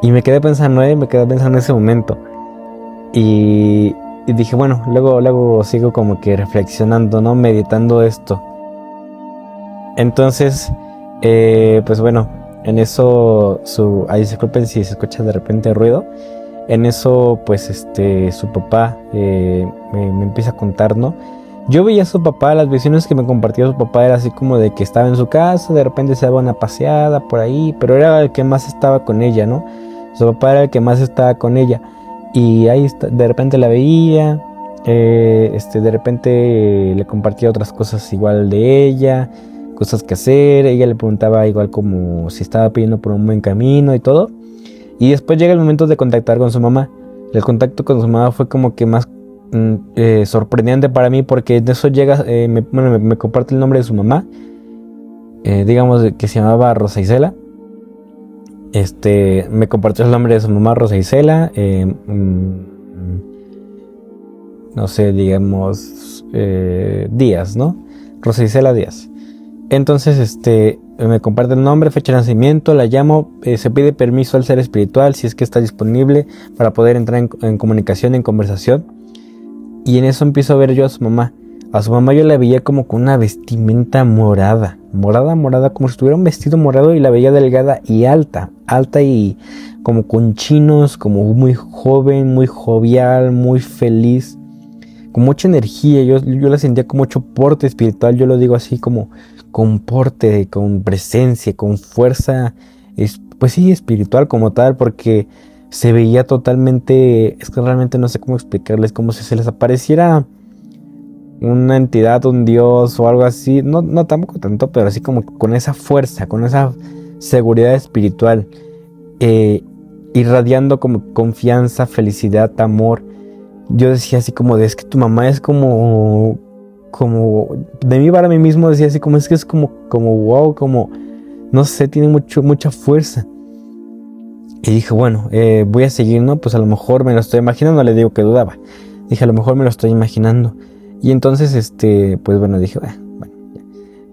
Y me quedé pensando, eh, me quedé pensando en ese momento. Y, dije, bueno, luego, luego sigo como que reflexionando, ¿no? Meditando esto. Entonces, eh, pues bueno, en eso, su, ahí disculpen si se escucha de repente ruido. En eso, pues, este, su papá eh, me, empieza a contar, ¿no? Yo veía a su papá, las visiones que me compartía su papá era así como de que estaba en su casa, de repente se daba una paseada por ahí, pero era el que más estaba con ella, ¿no? Su papá era el que más estaba con ella. Y ahí de repente la veía, eh, este, de repente le compartía otras cosas igual de ella cosas que hacer, ella le preguntaba igual como si estaba pidiendo por un buen camino y todo. Y después llega el momento de contactar con su mamá. El contacto con su mamá fue como que más mm, eh, sorprendente para mí porque de eso llega, eh, me, bueno, me, comparte el nombre de su mamá, eh, digamos que se llamaba Rosa Isela. Este, me compartió el nombre de su mamá, Rosa Isela. Mm, no sé, digamos, Díaz, ¿no? Rosa Isela Díaz. Entonces, este, me comparte el nombre, fecha de nacimiento, la llamo, eh, se pide permiso al ser espiritual si es que está disponible para poder entrar en, comunicación, en conversación. Y en eso empiezo a ver yo a su mamá. A su mamá yo la veía como con una vestimenta morada, morada, morada, como si tuviera un vestido morado y la veía delgada y alta, alta y como con chinos, como muy joven, muy jovial, muy feliz, con mucha energía. Yo, yo la sentía con mucho porte espiritual, yo lo digo así como con porte, con presencia, con fuerza, pues sí, espiritual como tal, porque se veía totalmente, es que realmente no sé cómo explicarles, como si se les apareciera una entidad, un dios o algo así, no, tampoco tanto, pero así como con esa fuerza, con esa seguridad espiritual, eh, irradiando como confianza, felicidad, amor. Yo decía así como de, es que tu mamá es como como de mí para mí mismo decía así como es que es como como wow, como no sé, tiene mucho mucha fuerza. Y dije, bueno, eh, voy a seguir, ¿no? Pues a lo mejor me lo estoy imaginando, le digo que dudaba. Dije, a lo mejor me lo estoy imaginando. Y entonces, este, pues bueno, dije, ah, bueno,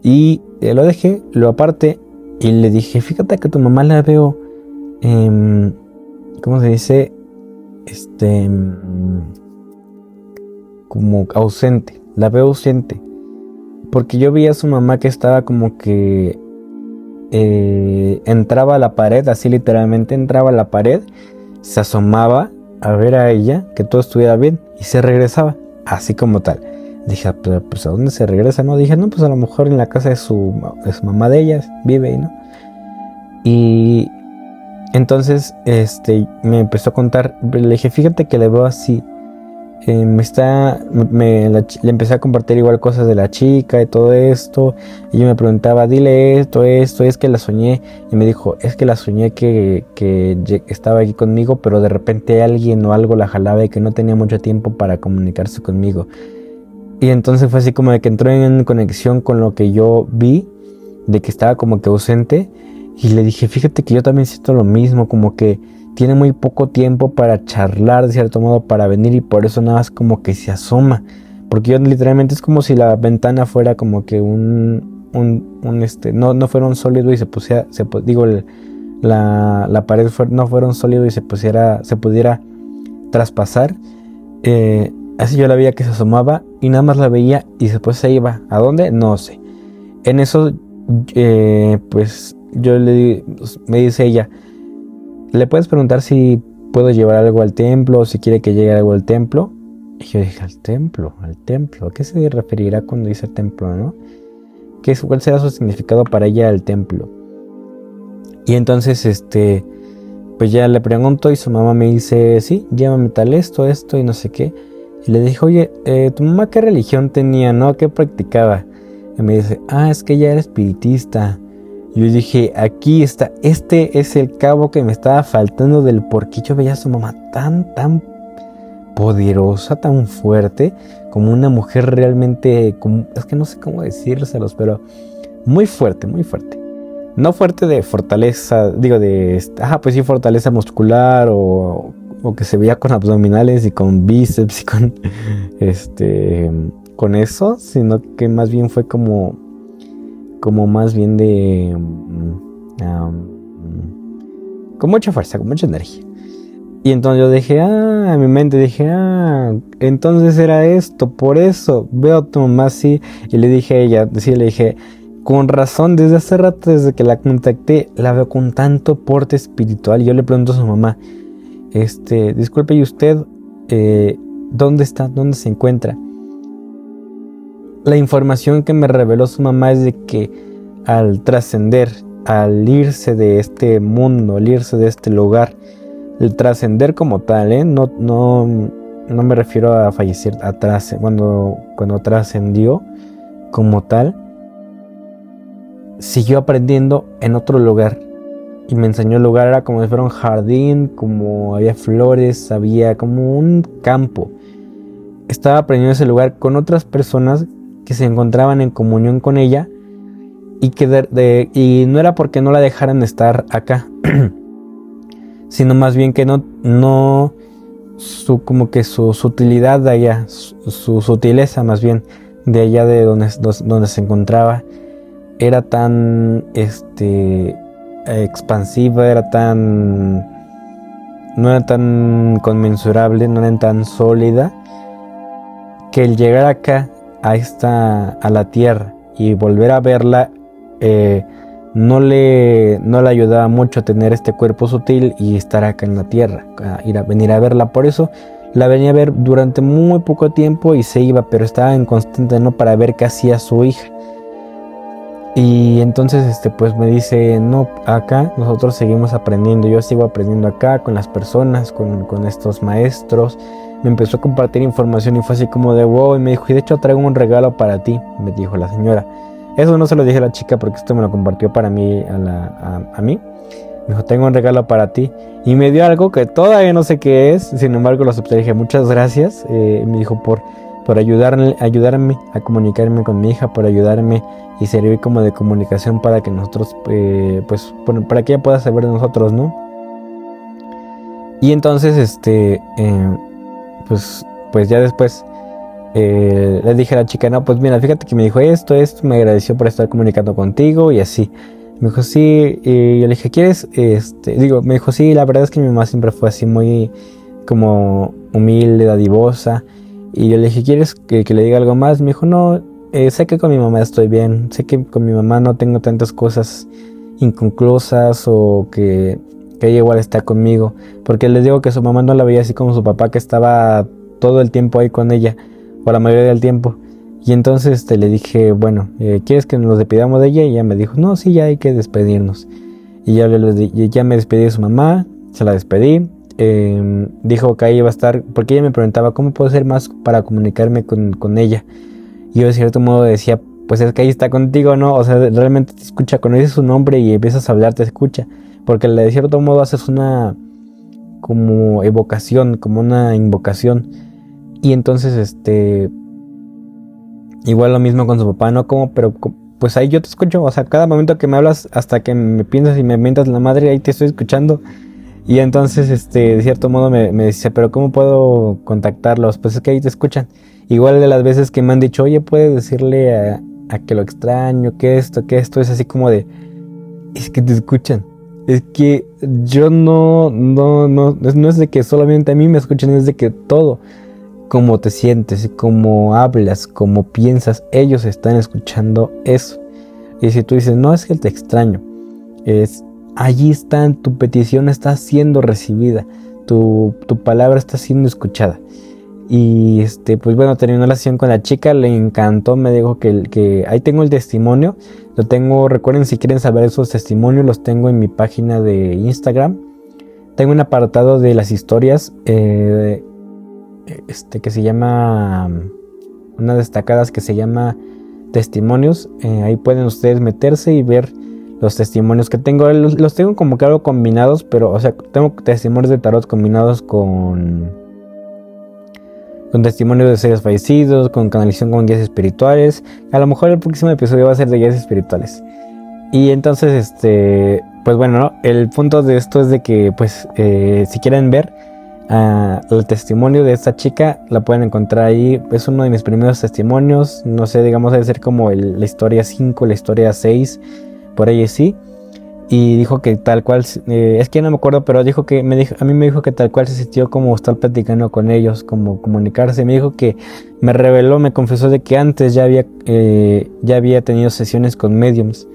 Y eh, lo dejé, lo aparte y le dije, fíjate que tu mamá la veo, eh, ¿cómo se dice? Este, em, como ausente, la veo ausente. Porque yo vi a su mamá que estaba como que eh, entraba a la pared, así literalmente entraba a la pared, se asomaba a ver a ella, que todo estuviera bien, y se regresaba, así como tal. Dije, ah, pues a dónde se regresa, ¿no? Dije, no, pues a lo mejor en la casa de su, mamá de ella, vive ahí, ¿no? Y entonces, este, me empezó a contar, le dije, fíjate que le veo así, eh, me está, me, le empecé a compartir igual cosas de la chica y todo esto. Y yo me preguntaba, dile esto, esto, es que la soñé. Y me dijo, es que la soñé que, que estaba aquí conmigo, pero de repente alguien o algo la jalaba y que no tenía mucho tiempo para comunicarse conmigo. Y entonces fue así como de que entró en conexión con lo que yo vi, de que estaba como que ausente. Y le dije, fíjate que yo también siento lo mismo, como que tiene muy poco tiempo para charlar de cierto modo, para venir y por eso nada más como que se asoma. Porque yo literalmente es como si la ventana fuera como que un, un, este, no, no fuera un sólido y se pusiera, se, digo, la, la, pared no fuera un sólido y se pusiera, se pudiera traspasar. Eh, así yo la veía que se asomaba y nada más la veía y después se iba. ¿A dónde? No sé. En eso, eh, pues yo le me dice ella, le puedes preguntar si puedo llevar algo al templo o si quiere que llegue algo al templo. Y yo dije, al templo, al templo. ¿A qué se referirá cuando dice templo, no? ¿Qué, ¿Cuál será su significado para ella al templo? Y entonces, este, pues ya le pregunto y su mamá me dice, sí, llévame tal esto, esto y no sé qué. Y le dije, oye, eh, ¿tu mamá qué religión tenía, no? ¿Qué practicaba? Y me dice, ah, es que ella era espiritista. Yo dije, aquí está, este es el cabo que me estaba faltando del por qué yo veía a su mamá tan, tan poderosa, tan fuerte, como una mujer realmente, es que no sé cómo decírselos, pero muy fuerte, muy fuerte. No fuerte de fortaleza, digo de, ajá, pues sí, fortaleza muscular o, o que se veía con abdominales y con bíceps y con, este, con eso, sino que más bien fue como como más bien de... Mm, con mucha fuerza, con mucha energía. Y entonces yo dije, ah, en mi mente dije, ah, entonces era esto, por eso veo a tu mamá así. Y le dije a ella, le dije, con razón, desde hace rato, desde que la contacté, la veo con tanto porte espiritual. Yo le pregunto a su mamá, este, disculpe, ¿y usted eh, dónde está? ¿Dónde se encuentra? La información que me reveló su mamá es de que al trascender, al irse de este mundo, al irse de este lugar, el trascender como tal, ¿eh? no, no, no me refiero a fallecer atrás, cuando, cuando trascendió como tal, siguió aprendiendo en otro lugar. Y me enseñó el lugar, era como si fuera un jardín, como había flores, había como un campo. Estaba aprendiendo ese lugar con otras personas que se encontraban en comunión con ella y que y no era porque no la dejaran estar acá, sino más bien que no, no su, como que su sutilidad de allá, su, sutileza más bien de allá de donde, donde se encontraba, era tan este, expansiva, era tan, no era tan conmensurable, no era tan sólida, que el llegar acá a esta a la tierra y volver a verla eh, no le no le ayudaba mucho a tener este cuerpo sutil y estar acá en la tierra ir a venir a verla. Por eso la venía a ver durante muy poco tiempo y se iba pero estaba en constante no para ver qué hacía su hija. Y entonces este pues me dice no acá nosotros seguimos aprendiendo. Yo sigo aprendiendo acá con las personas con, con estos maestros me empezó a compartir información y fue así como de wow. Y me dijo, y de hecho traigo un regalo para ti, me dijo la señora. Eso no se lo dije a la chica porque esto me lo compartió para mí, a, la, a, mí. Me dijo, tengo un regalo para ti. Y me dio algo que todavía no sé qué es. Sin embargo, lo acepté. Dije, muchas gracias. Eh, me dijo, por, por ayudarme, ayudarme a comunicarme con mi hija, por ayudarme y servir como de comunicación para que nosotros, eh, pues, para que ella pueda saber de nosotros, ¿no? Y entonces, este, eh, pues, pues ya después eh, le dije a la chica, no, pues mira, fíjate que me dijo esto, esto, me agradeció por estar comunicando contigo y así. Me dijo, sí, y yo le dije, ¿quieres? Este, digo, me dijo, sí, la verdad es que mi mamá siempre fue así muy como humilde, dadivosa. Y yo le dije, ¿quieres que, le diga algo más? Me dijo, no, eh, sé que con mi mamá estoy bien, sé que con mi mamá no tengo tantas cosas inconclusas o que, que ella igual está conmigo. Porque les digo que su mamá no la veía así como su papá que estaba todo el tiempo ahí con ella, o la mayoría del tiempo. Y entonces este, le dije, bueno, eh, ¿quieres que nos despidamos de ella? Y ella me dijo, no, sí, ya hay que despedirnos. Y ya, ya me despedí de su mamá, se la despedí. Em, dijo que ahí iba a estar, porque ella me preguntaba, ¿cómo puedo hacer más para comunicarme con, con ella? Y yo de cierto modo decía, pues es que ahí está contigo, ¿no? O sea, realmente te escucha, cuando dices su nombre y empiezas a hablar, te escucha. Porque de cierto modo haces una como evocación, como una invocación. Y entonces, este, igual lo mismo con su papá, ¿no? Como, pero pues ahí yo te escucho, o sea, cada momento que me hablas, hasta que me piensas y me mientas la madre, ahí te estoy escuchando. Y entonces, este, de cierto modo me, dice, pero ¿cómo puedo contactarlos? Pues es que ahí te escuchan. Igual de las veces que me han dicho, oye, puedes decirle a, que lo extraño, que esto, que esto, es así como de, es que te escuchan. Es que yo no, no, no, no es de que solamente a mí me escuchen, es de que todo, como te sientes, como hablas, como piensas, ellos están escuchando eso. Y si tú dices, no es que te extraño, es allí está, tu petición está siendo recibida, tu, tu palabra está siendo escuchada. Y este, pues bueno, terminó la sesión con la chica, le encantó, me dijo que, que ahí tengo el testimonio. Lo tengo, recuerden si quieren saber esos testimonios, los tengo en mi página de Instagram. Tengo un apartado de las historias eh, este, que se llama, una destacadas que se llama testimonios. Eh, ahí pueden ustedes meterse y ver los testimonios que tengo. Los, los tengo como que algo combinados, pero, o sea, tengo testimonios de tarot combinados con con testimonios de seres fallecidos, con canalización con guías espirituales. A lo mejor el próximo episodio va a ser de guías espirituales. Y entonces, este, pues bueno, el punto de esto es de que, pues, eh, si quieren ver uh, el testimonio de esta chica, la pueden encontrar ahí. Es uno de mis primeros testimonios. No sé, digamos, debe ser como la historia 5, la historia 6, por ahí sí y dijo que tal cual, eh, es que no me acuerdo, pero dijo que me dijo, a mí me dijo que tal cual se sintió como estar platicando con ellos, como comunicarse. Me dijo que me reveló, me confesó de que antes ya había, eh, ya había tenido sesiones con mediums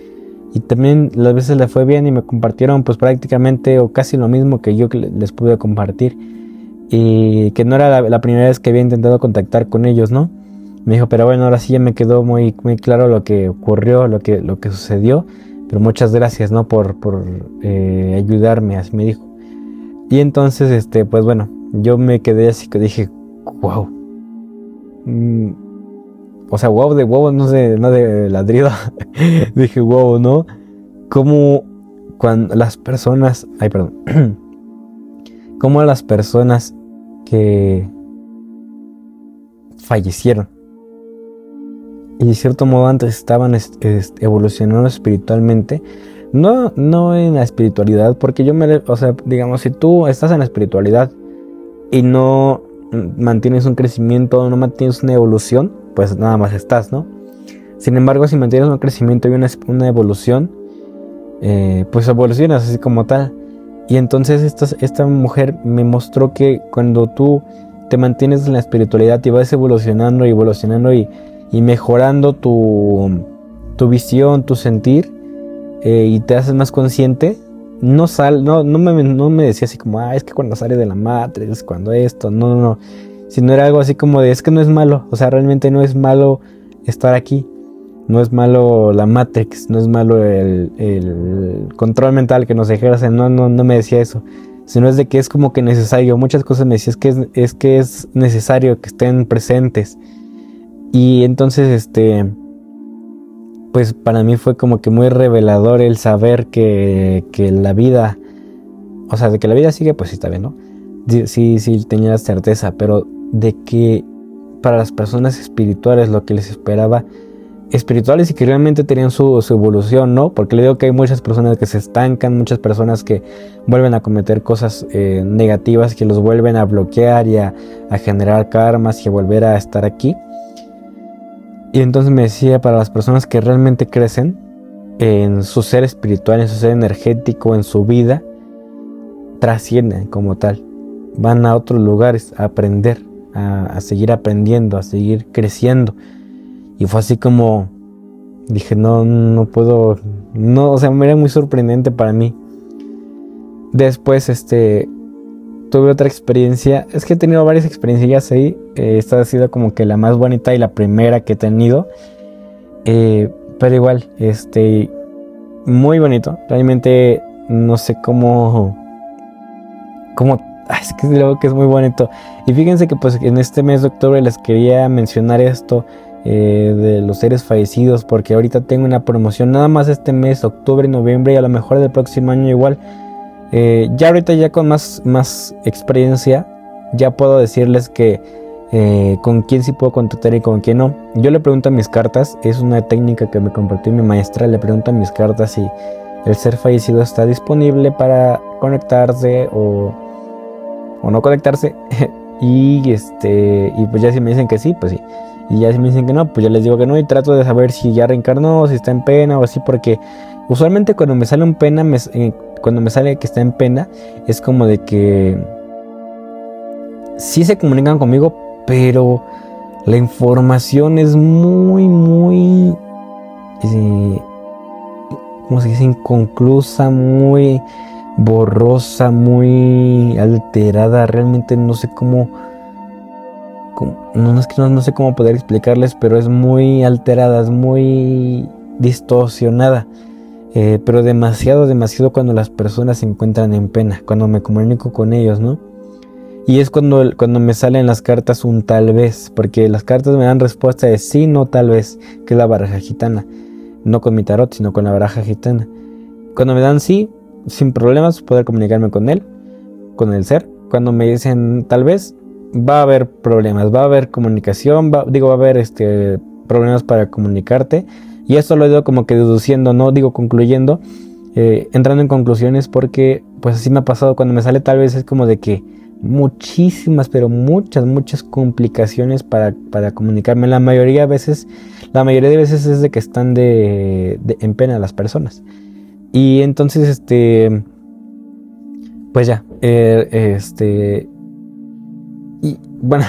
y también las veces le fue bien y me compartieron pues prácticamente o casi lo mismo que yo les pude compartir y que no era la, primera vez que había intentado contactar con ellos, ¿no? Me dijo, pero bueno, ahora sí ya me quedó muy, muy claro lo que ocurrió, lo que, lo que sucedió pero muchas gracias, ¿no? Por, por eh, ayudarme, así me dijo. Y entonces, este, pues bueno, yo me quedé así que dije, wow. Mm, o sea, wow de wow, no sé, no de ladrido. dije, wow, ¿no? Como cuando las personas, ay, perdón. como las personas que fallecieron y de cierto modo antes estaban evolucionando espiritualmente. No, no en la espiritualidad, porque yo me, o sea, digamos, si tú estás en la espiritualidad y no mantienes un crecimiento, no mantienes una evolución, pues nada más estás, ¿no? Sin embargo, si mantienes un crecimiento y una, una evolución, eh, pues evolucionas así como tal. Y entonces esta, esta mujer me mostró que cuando tú te mantienes en la espiritualidad y vas evolucionando y evolucionando y y mejorando tu, tu visión, tu sentir eh, y te haces más consciente, no sal, no, no, me, no me decía así como, ah, es que cuando sale de la matriz, cuando esto, no, no, no, sino era algo así como de, es que no es malo, o sea, realmente no es malo estar aquí, no es malo la Matrix, no es malo el, el control mental que nos ejerce, no, no, no me decía eso, sino es de que es como que necesario, muchas cosas me decía, es que es, es que es necesario que estén presentes, y entonces, este, pues para mí fue como que muy revelador el saber que, que la vida, o sea, de que la vida sigue, pues sí está bien, ¿no? Sí, sí, tenía certeza, pero de que para las personas espirituales lo que les esperaba espirituales y que realmente tenían su, evolución, ¿no? Porque le digo que hay muchas personas que se estancan, muchas personas que vuelven a cometer cosas eh, negativas, que los vuelven a bloquear y a, generar karmas y a volver a estar aquí. Y entonces me decía, para las personas que realmente crecen en su ser espiritual, en su ser energético, en su vida, trascienden como tal. Van a otros lugares a aprender, a, seguir aprendiendo, a seguir creciendo y fue así como dije, no, no puedo, no, o sea, era muy sorprendente para mí. Después, este, tuve otra experiencia, es que he tenido varias experiencias ahí, eh, esta ha sido como que la más bonita y la primera que he tenido, eh, pero igual, este, muy bonito, realmente no sé cómo, cómo, es que creo que es muy bonito. Y fíjense que pues en este mes de octubre les quería mencionar esto, eh, de los seres fallecidos porque ahorita tengo una promoción. Nada más este mes, octubre, noviembre y a lo mejor del próximo año igual. Eh, ya ahorita ya con más, más experiencia ya puedo decirles que eh, con quién sí puedo contactar y con quién no. Yo le pregunto a mis cartas, es una técnica que me compartió mi maestra, le pregunto a mis cartas si el ser fallecido está disponible para conectarse o, o no conectarse. y este y pues ya si me dicen que sí, pues sí. Y ya si me dicen que no, pues ya les digo que no y trato de saber si ya reencarnó, si está en pena o así, porque usualmente cuando me sale un pena, eh, cuando me sale que está en pena, es como de que sí se comunican conmigo, pero la información es muy, muy, eh, ¿cómo se dice? Inconclusa, muy borrosa, muy alterada. Realmente no sé cómo no, es que no, sé cómo poder explicarles, pero es muy alterada, es muy distorsionada. Eh, pero demasiado, demasiado cuando las personas se encuentran en pena, cuando me comunico con ellos, ¿no? Y es cuando, cuando me salen las cartas un tal vez, porque las cartas me dan respuesta de sí, no tal vez, que es la baraja gitana. No con mi tarot, sino con la baraja gitana. Cuando me dan sí, sin problemas, poder comunicarme con él, con el ser. Cuando me dicen tal vez, va a haber problemas, va a haber comunicación, digo, va a haber este, problemas para comunicarte. Y esto lo he ido como que deduciendo, no digo concluyendo, eh, entrando en conclusiones porque pues así me ha pasado cuando me sale tal vez es como de que muchísimas, pero muchas, muchas complicaciones para, para comunicarme. La mayoría de veces, la mayoría de veces es de que están de, en pena las personas. Y entonces, este, pues ya, eh, este, y bueno,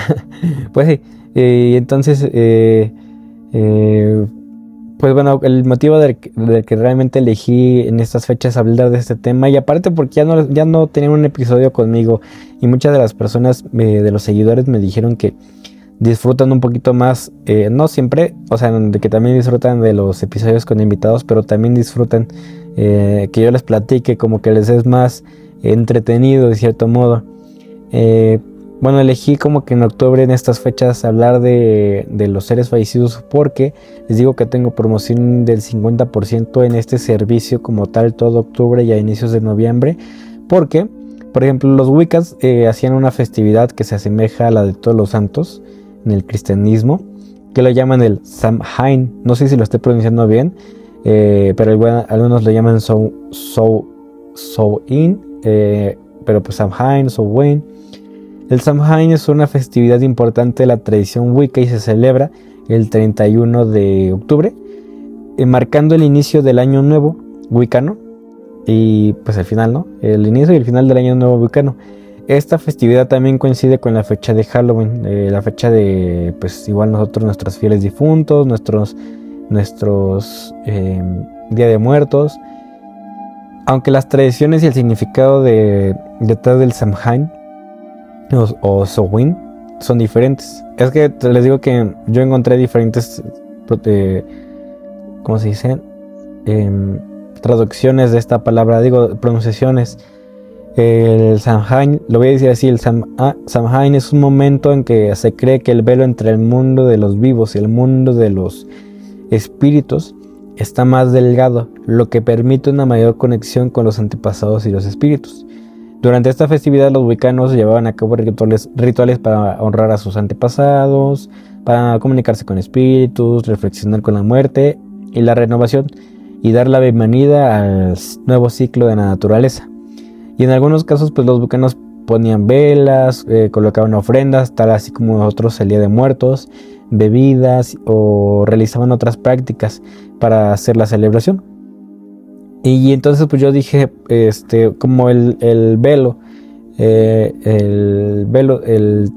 pues sí. Y entonces, eh, eh, pues bueno, el motivo de que, realmente elegí en estas fechas hablar de este tema, y aparte porque ya no, ya no tenían un episodio conmigo, y muchas de las personas eh, de los seguidores me dijeron que disfrutan un poquito más, no siempre, o sea, que también disfrutan de los episodios con invitados, pero también disfrutan que yo les platique, como que les es más entretenido de cierto modo. Bueno, elegí como que en octubre en estas fechas hablar de, los seres fallecidos porque les digo que tengo promoción del 50% en este servicio como tal todo octubre y a inicios de noviembre. Porque, por ejemplo, los Wiccas eh, hacían una festividad que se asemeja a la de todos los santos en el cristianismo, que lo llaman el Samhain. No sé si lo estoy pronunciando bien, eh, pero algunos lo llaman So, so, so In, eh, pero pues Samhain, Samhain. El Samhain es una festividad importante de la tradición Wicca y se celebra el 31 de octubre, eh, marcando el inicio del año nuevo wicano y pues el final, ¿no? El inicio y el final del año nuevo wicano. Esta festividad también coincide con la fecha de Halloween, eh, la fecha de, pues igual nosotros, nuestros fieles difuntos, nuestros, nuestros eh, Día de Muertos. Aunque las tradiciones y el significado de, detrás del Samhain o, Sowin son diferentes. Es que les digo que yo encontré diferentes, eh, ¿cómo se dice? Em, traducciones de esta palabra, digo, pronunciaciones. El Samhain, lo voy a decir así, el ah, Samhain es un momento en que se cree que el velo entre el mundo de los vivos y el mundo de los espíritus está más delgado, lo que permite una mayor conexión con los antepasados y los espíritus. Durante esta festividad los wicanos llevaban a cabo rituales, rituales para honrar a sus antepasados, para comunicarse con espíritus, reflexionar con la muerte y la renovación y dar la bienvenida al nuevo ciclo de la naturaleza. Y en algunos casos pues los bucanos ponían velas, eh, colocaban ofrendas, tal así como otros el Día de Muertos, bebidas o realizaban otras prácticas para hacer la celebración. Y entonces pues yo dije, este, como el, velo, eh, el velo, el,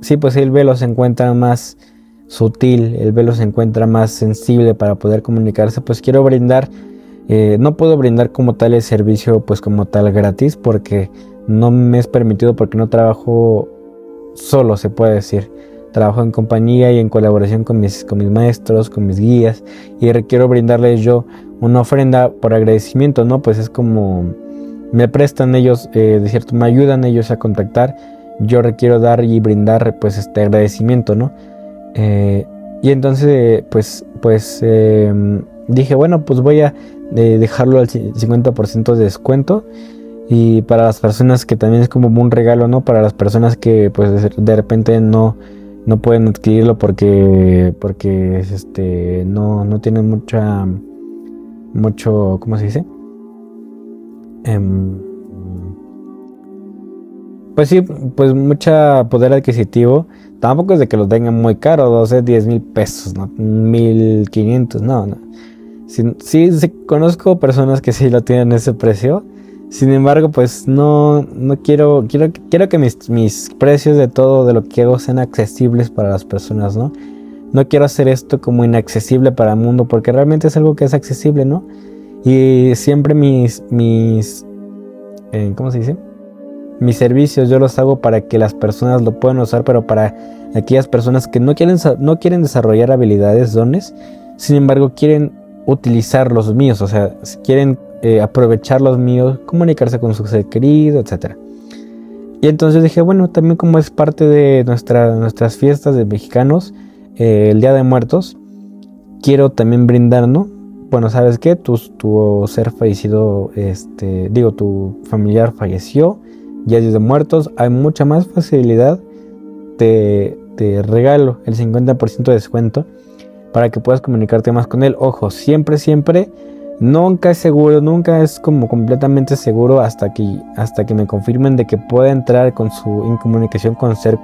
sí pues el velo se encuentra más sutil, el velo se encuentra más sensible para poder comunicarse, pues quiero brindar, eh, no puedo brindar como tal el servicio pues como tal gratis porque no me es permitido porque no trabajo solo, se puede decir. Trabajo en compañía y en colaboración con mis, con mis maestros, con mis guías y requiero brindarles yo una ofrenda por agradecimiento, ¿no? Pues es como me prestan ellos, eh, de cierto, me ayudan ellos a contactar, yo requiero dar y brindar pues este agradecimiento, ¿no? Eh, y entonces pues, pues em, dije, bueno, pues voy a eh, dejarlo al 50% de descuento y para las personas que también es como un regalo, ¿no? Para las personas que pues de repente no, no pueden adquirirlo porque, porque este, no, no tienen mucha, mucho, ¿cómo se dice? Em, pues sí, pues mucha poder adquisitivo. Tampoco es de que lo tengan muy caro, 12, 10 mil pesos, ¿no? 1500, no, no. Sí, sí, conozco personas que sí lo tienen ese precio sin embargo, pues no, no quiero, quiero, quiero que mis, mis precios de todo, de lo que hago, sean accesibles para las personas, ¿no? No quiero hacer esto como inaccesible para el mundo, porque realmente es algo que es accesible, ¿no? Y siempre mis, mis, eh, ¿cómo se dice? Mis servicios yo los hago para que las personas lo puedan usar, pero para aquellas personas que no quieren, no quieren desarrollar habilidades, dones, sin embargo quieren utilizar los míos, o sea, quieren eh, aprovechar los míos, comunicarse con su ser querido, etc. Y entonces dije, bueno, también como es parte de nuestras fiestas de mexicanos, eh, el Día de Muertos, quiero también brindar, ¿no? Bueno, ¿sabes qué? Tu, tu ser fallecido, este, digo, tu familiar falleció, ya Día de Muertos, hay mucha más facilidad, de regalo el 50% de descuento para que puedas comunicarte más con él. Ojo, siempre, siempre Nunca es seguro, nunca es como completamente seguro hasta que, hasta que me confirmen de que pueda entrar con su, en comunicación con, ser,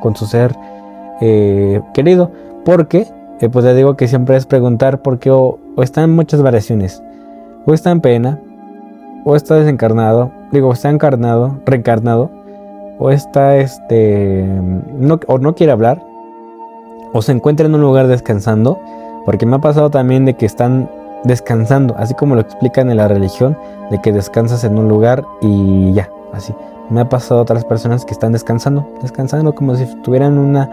con su ser eh, querido. Porque, eh, pues le digo que siempre es preguntar porque o, está en muchas variaciones. O está en pena, o está desencarnado, digo, está encarnado, reencarnado, o está este, o no quiere hablar, o se encuentra en un lugar descansando. Porque me ha pasado también de que están descansando, así como lo explican en la religión, de que descansas en un lugar y ya, así. Me ha pasado a otras personas que están descansando, descansando como si estuvieran una,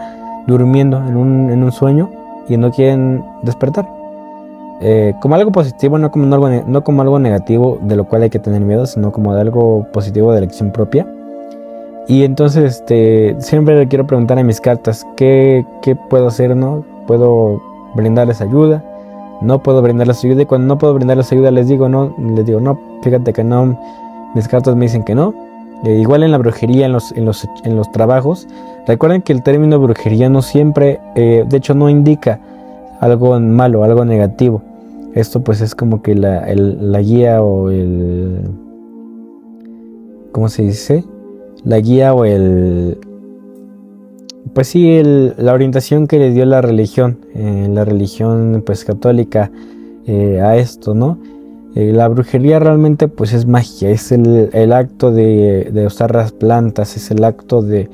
durmiendo en un, en un sueño y no quieren despertar. Eh, como algo positivo, no como algo, no como algo negativo de lo cual hay que tener miedo, sino como de algo positivo de elección propia. Y entonces este, siempre le quiero preguntar a mis cartas, ¿qué, ¿qué puedo hacer? ¿no? ¿Puedo brindarles ayuda? no puedo brindarles ayuda y cuando no puedo brindarles ayuda les digo no, les digo no, fíjate que no, mis cartas me dicen que no. Eh, igual en la brujería, en los, en, los, en los trabajos, recuerden que el término brujería no siempre, eh, de hecho no indica algo malo, algo negativo. Esto pues es como que la, la guía o el... ¿Cómo se dice? La guía o el, pues sí, la orientación que le dio la religión, eh, la religión pues católica a esto, ¿no? Eh, la brujería realmente pues es magia, es el, acto de, usar las plantas, es el acto de,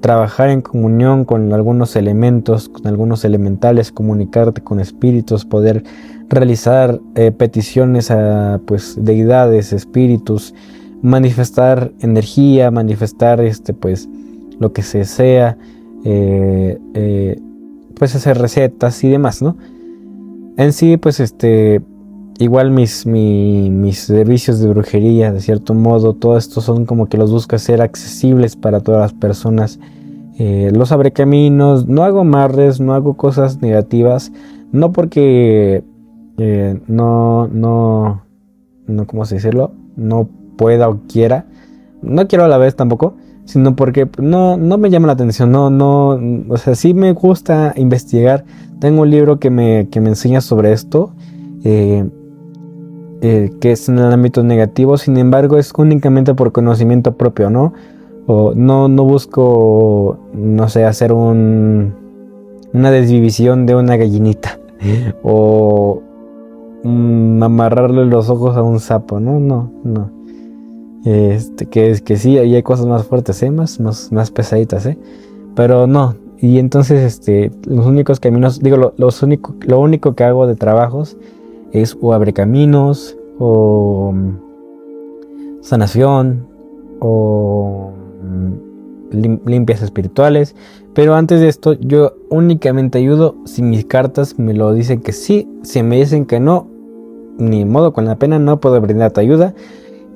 trabajar en comunión con algunos elementos, con algunos elementales, comunicarte con espíritus, poder realizar peticiones a pues deidades, espíritus, manifestar energía, manifestar este pues lo que se sea, eh, eh, pues hacer recetas y demás, ¿no? En sí, pues este, igual mis, mis servicios de brujería, de cierto modo, todo esto son como que los busco hacer accesibles para todas las personas. Eh, los abre caminos, no hago marres, no hago cosas negativas, no porque no, no, no, ¿cómo se decirlo? No pueda o quiera, no quiero a la vez tampoco, sino porque no, no me llama la atención, no, no, o sea, sí me gusta investigar. Tengo un libro que me, que me enseña sobre esto, eh, eh, que es en el ámbito negativo, sin embargo es únicamente por conocimiento propio, ¿no? O no, no busco, no sé, hacer un, una desdivisión de una gallinita. o amarrarle los ojos a un sapo, ¿no? No, no. Este, que que sí, ahí hay cosas más fuertes, ¿eh? más, más, pesaditas, ¿eh? Pero no. Y entonces, este, los únicos caminos, digo, lo, los único, lo único que hago de trabajos es o abre caminos, o mm, sanación, o mm, limpias espirituales. Pero antes de esto, yo únicamente ayudo si mis cartas me lo dicen que sí. Si me dicen que no, ni modo, con la pena no puedo brindarte ayuda.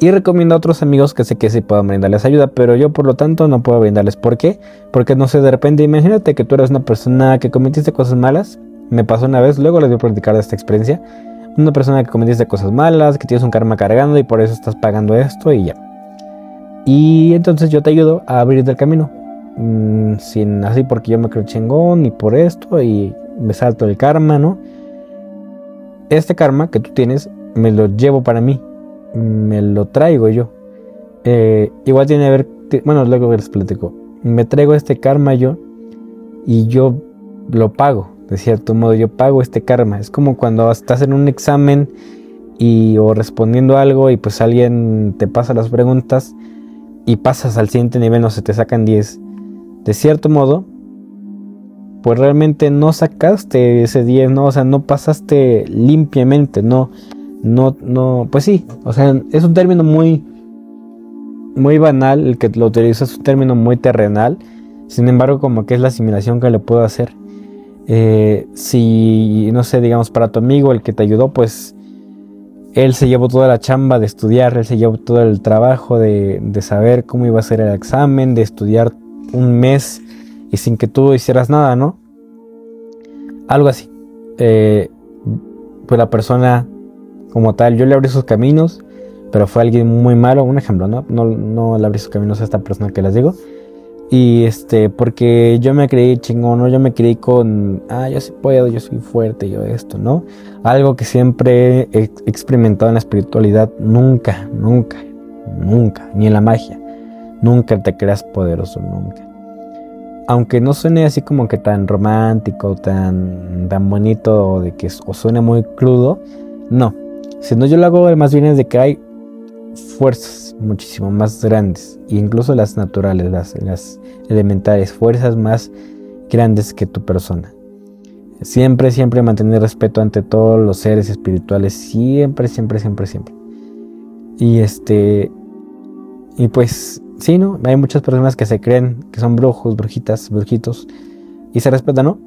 Y recomiendo a otros amigos que sé que sí puedan brindarles ayuda, pero yo por lo tanto no puedo brindarles. ¿Por qué? Porque no sé, de repente imagínate que tú eres una persona que cometiste cosas malas. Me pasó una vez, luego les voy a platicar de esta experiencia. Una persona que cometiste cosas malas, que tienes un karma cargando y por eso estás pagando esto y ya. Y entonces yo te ayudo a abrir el camino. Mm, sin así porque yo me creo chingón y por esto y me salto el karma, ¿no? Este karma que tú tienes me lo llevo para mí me lo traigo yo. Eh, igual tiene que ver, bueno, luego les platico. Me traigo este karma yo y yo lo pago, de cierto modo, yo pago este karma. Es como cuando estás en un examen y o respondiendo algo y pues alguien te pasa las preguntas y pasas al siguiente nivel, no se te sacan 10. De cierto modo, pues realmente no sacaste ese 10, no, o sea, no pasaste limpiamente, no no, no, pues sí, o sea, es un término muy, muy banal, el que lo utilizo es un término muy terrenal, sin embargo, como que es la asimilación que le puedo hacer. Eh, si, no sé, digamos, para tu amigo, el que te ayudó, pues él se llevó toda la chamba de estudiar, él se llevó todo el trabajo de, de saber cómo iba a ser el examen, de estudiar un mes y sin que tú hicieras nada, ¿no? Algo así. Eh, pues la persona como tal. Yo le abrí sus caminos, pero fue alguien muy malo. Un ejemplo, ¿no? No, no le abrí sus caminos a esta persona que les digo. Y este, porque yo me creí chingón, ¿no? Yo me creí con, ah, yo sí puedo, yo soy fuerte, yo esto, ¿no? Algo que siempre he experimentado en la espiritualidad, nunca, nunca, nunca, ni en la magia. Nunca te creas poderoso, nunca. Aunque no suene así como que tan romántico, tan, tan bonito, de que o suene muy crudo, no. Sino yo lo hago más bien es de que hay fuerzas muchísimo más grandes, incluso las naturales, las, las elementales, fuerzas más grandes que tu persona. Siempre, siempre mantener respeto ante todos los seres espirituales, siempre, siempre, siempre, siempre. Y este, y pues, sí, ¿no? Hay muchas personas que se creen que son brujos, brujitas, brujitos, y se respetan, ¿no?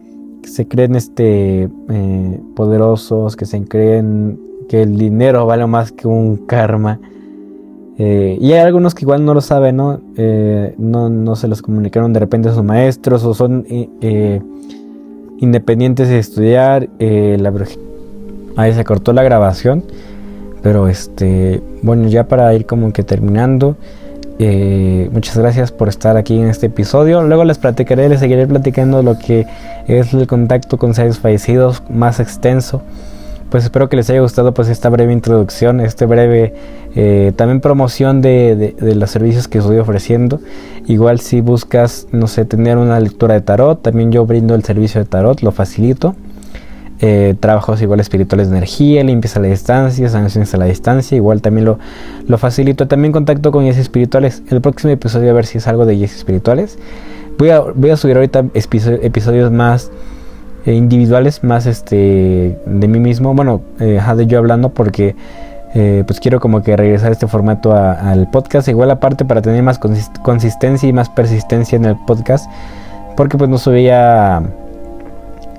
Que se creen este, eh, poderosos, que se creen que el dinero vale más que un karma. Eh, y hay algunos que igual no lo saben, ¿no? Eh, no, se los comunicaron de repente a sus maestros o son eh, independientes de estudiar. Ahí se cortó la grabación. Pero este, bueno, ya para ir como que terminando. muchas gracias por estar aquí en este episodio. Luego les platicaré, les seguiré platicando lo que es el contacto con seres fallecidos más extenso pues espero que les haya gustado pues esta breve introducción, este breve eh, también promoción de, los servicios que estoy ofreciendo. Igual si buscas, no sé, tener una lectura de tarot, también yo brindo el servicio de tarot, lo facilito. Eh, trabajos igual espirituales de energía, limpieza a la distancia, sanaciones a la distancia, igual también lo, lo facilito. También contacto con guías espirituales. El próximo episodio a ver si es algo de guías espirituales. Voy a, voy a subir ahorita episodios más eh, individuales más este de mí mismo. Bueno eh, de yo hablando porque eh, pues quiero como que regresar este formato al podcast. Igual aparte para tener más consistencia y más persistencia en el podcast porque pues no subía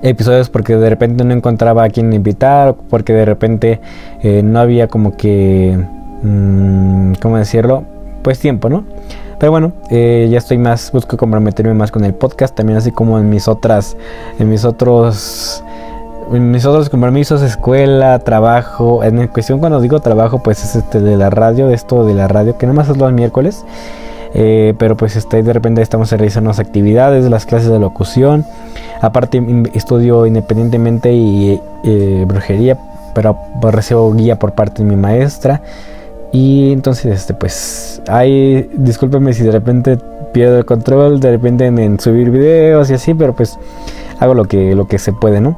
episodios porque de repente no encontraba a quien invitar porque de repente no había como que mm, cómo decirlo pues tiempo no pero bueno, eh, ya estoy más, busco comprometerme más con el podcast, también así como en mis otras, en mis otros, en mis otros compromisos, escuela, trabajo. En cuestión cuando digo trabajo, pues es este de la radio, esto de la radio, que nada más es los miércoles. Eh, pero pues este, de repente estamos realizando las actividades, las clases de locución. Aparte estudio independientemente y eh, brujería, pero pues, recibo guía por parte de mi maestra. Y entonces, este, pues, hay, discúlpenme si de repente pierdo el control, de repente en, subir videos y así, pero pues hago lo que, lo que se puede, ¿no?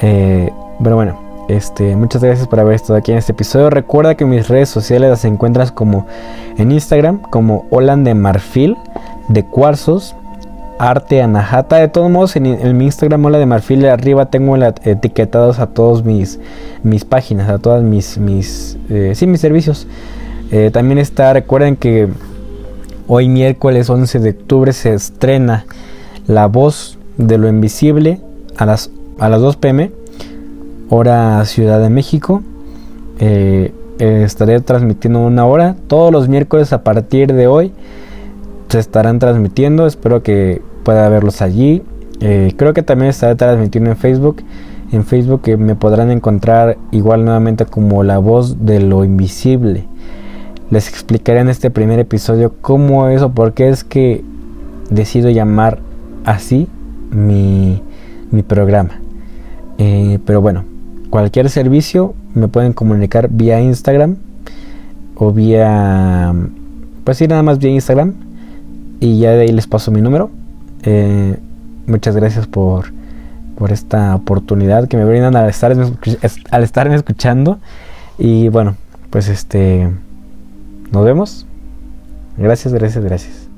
Eh, pero bueno, este, muchas gracias por haber estado aquí en este episodio. Recuerda que mis redes sociales las encuentras como en Instagram, como Holand de Marfil, de Cuarzos, Arte Anahata. De todos modos, en, mi Instagram, Hola de Marfil, arriba tengo etiquetados a todos mis, mis páginas, a todas mis, mis, eh, sí, mis servicios. Eh, también está, recuerden que hoy miércoles 11 de octubre se estrena La Voz de lo Invisible a las, a las 2 pm hora Ciudad de México. Eh, estaré transmitiendo una hora. Todos los miércoles a partir de hoy se estarán transmitiendo. Espero que pueda verlos allí. Eh, creo que también estaré transmitiendo en Facebook. En Facebook eh, me podrán encontrar igual nuevamente como la voz de lo invisible. Les explicaré en este primer episodio cómo eso, por qué es que decido llamar así mi, mi programa. pero bueno, cualquier servicio me pueden comunicar vía Instagram o vía pues sí nada más vía Instagram y ya de ahí les paso mi número eh, muchas gracias por por esta oportunidad que me brindan al estar al estarme escuchando. Y bueno pues este nos vemos. Gracias gracias gracias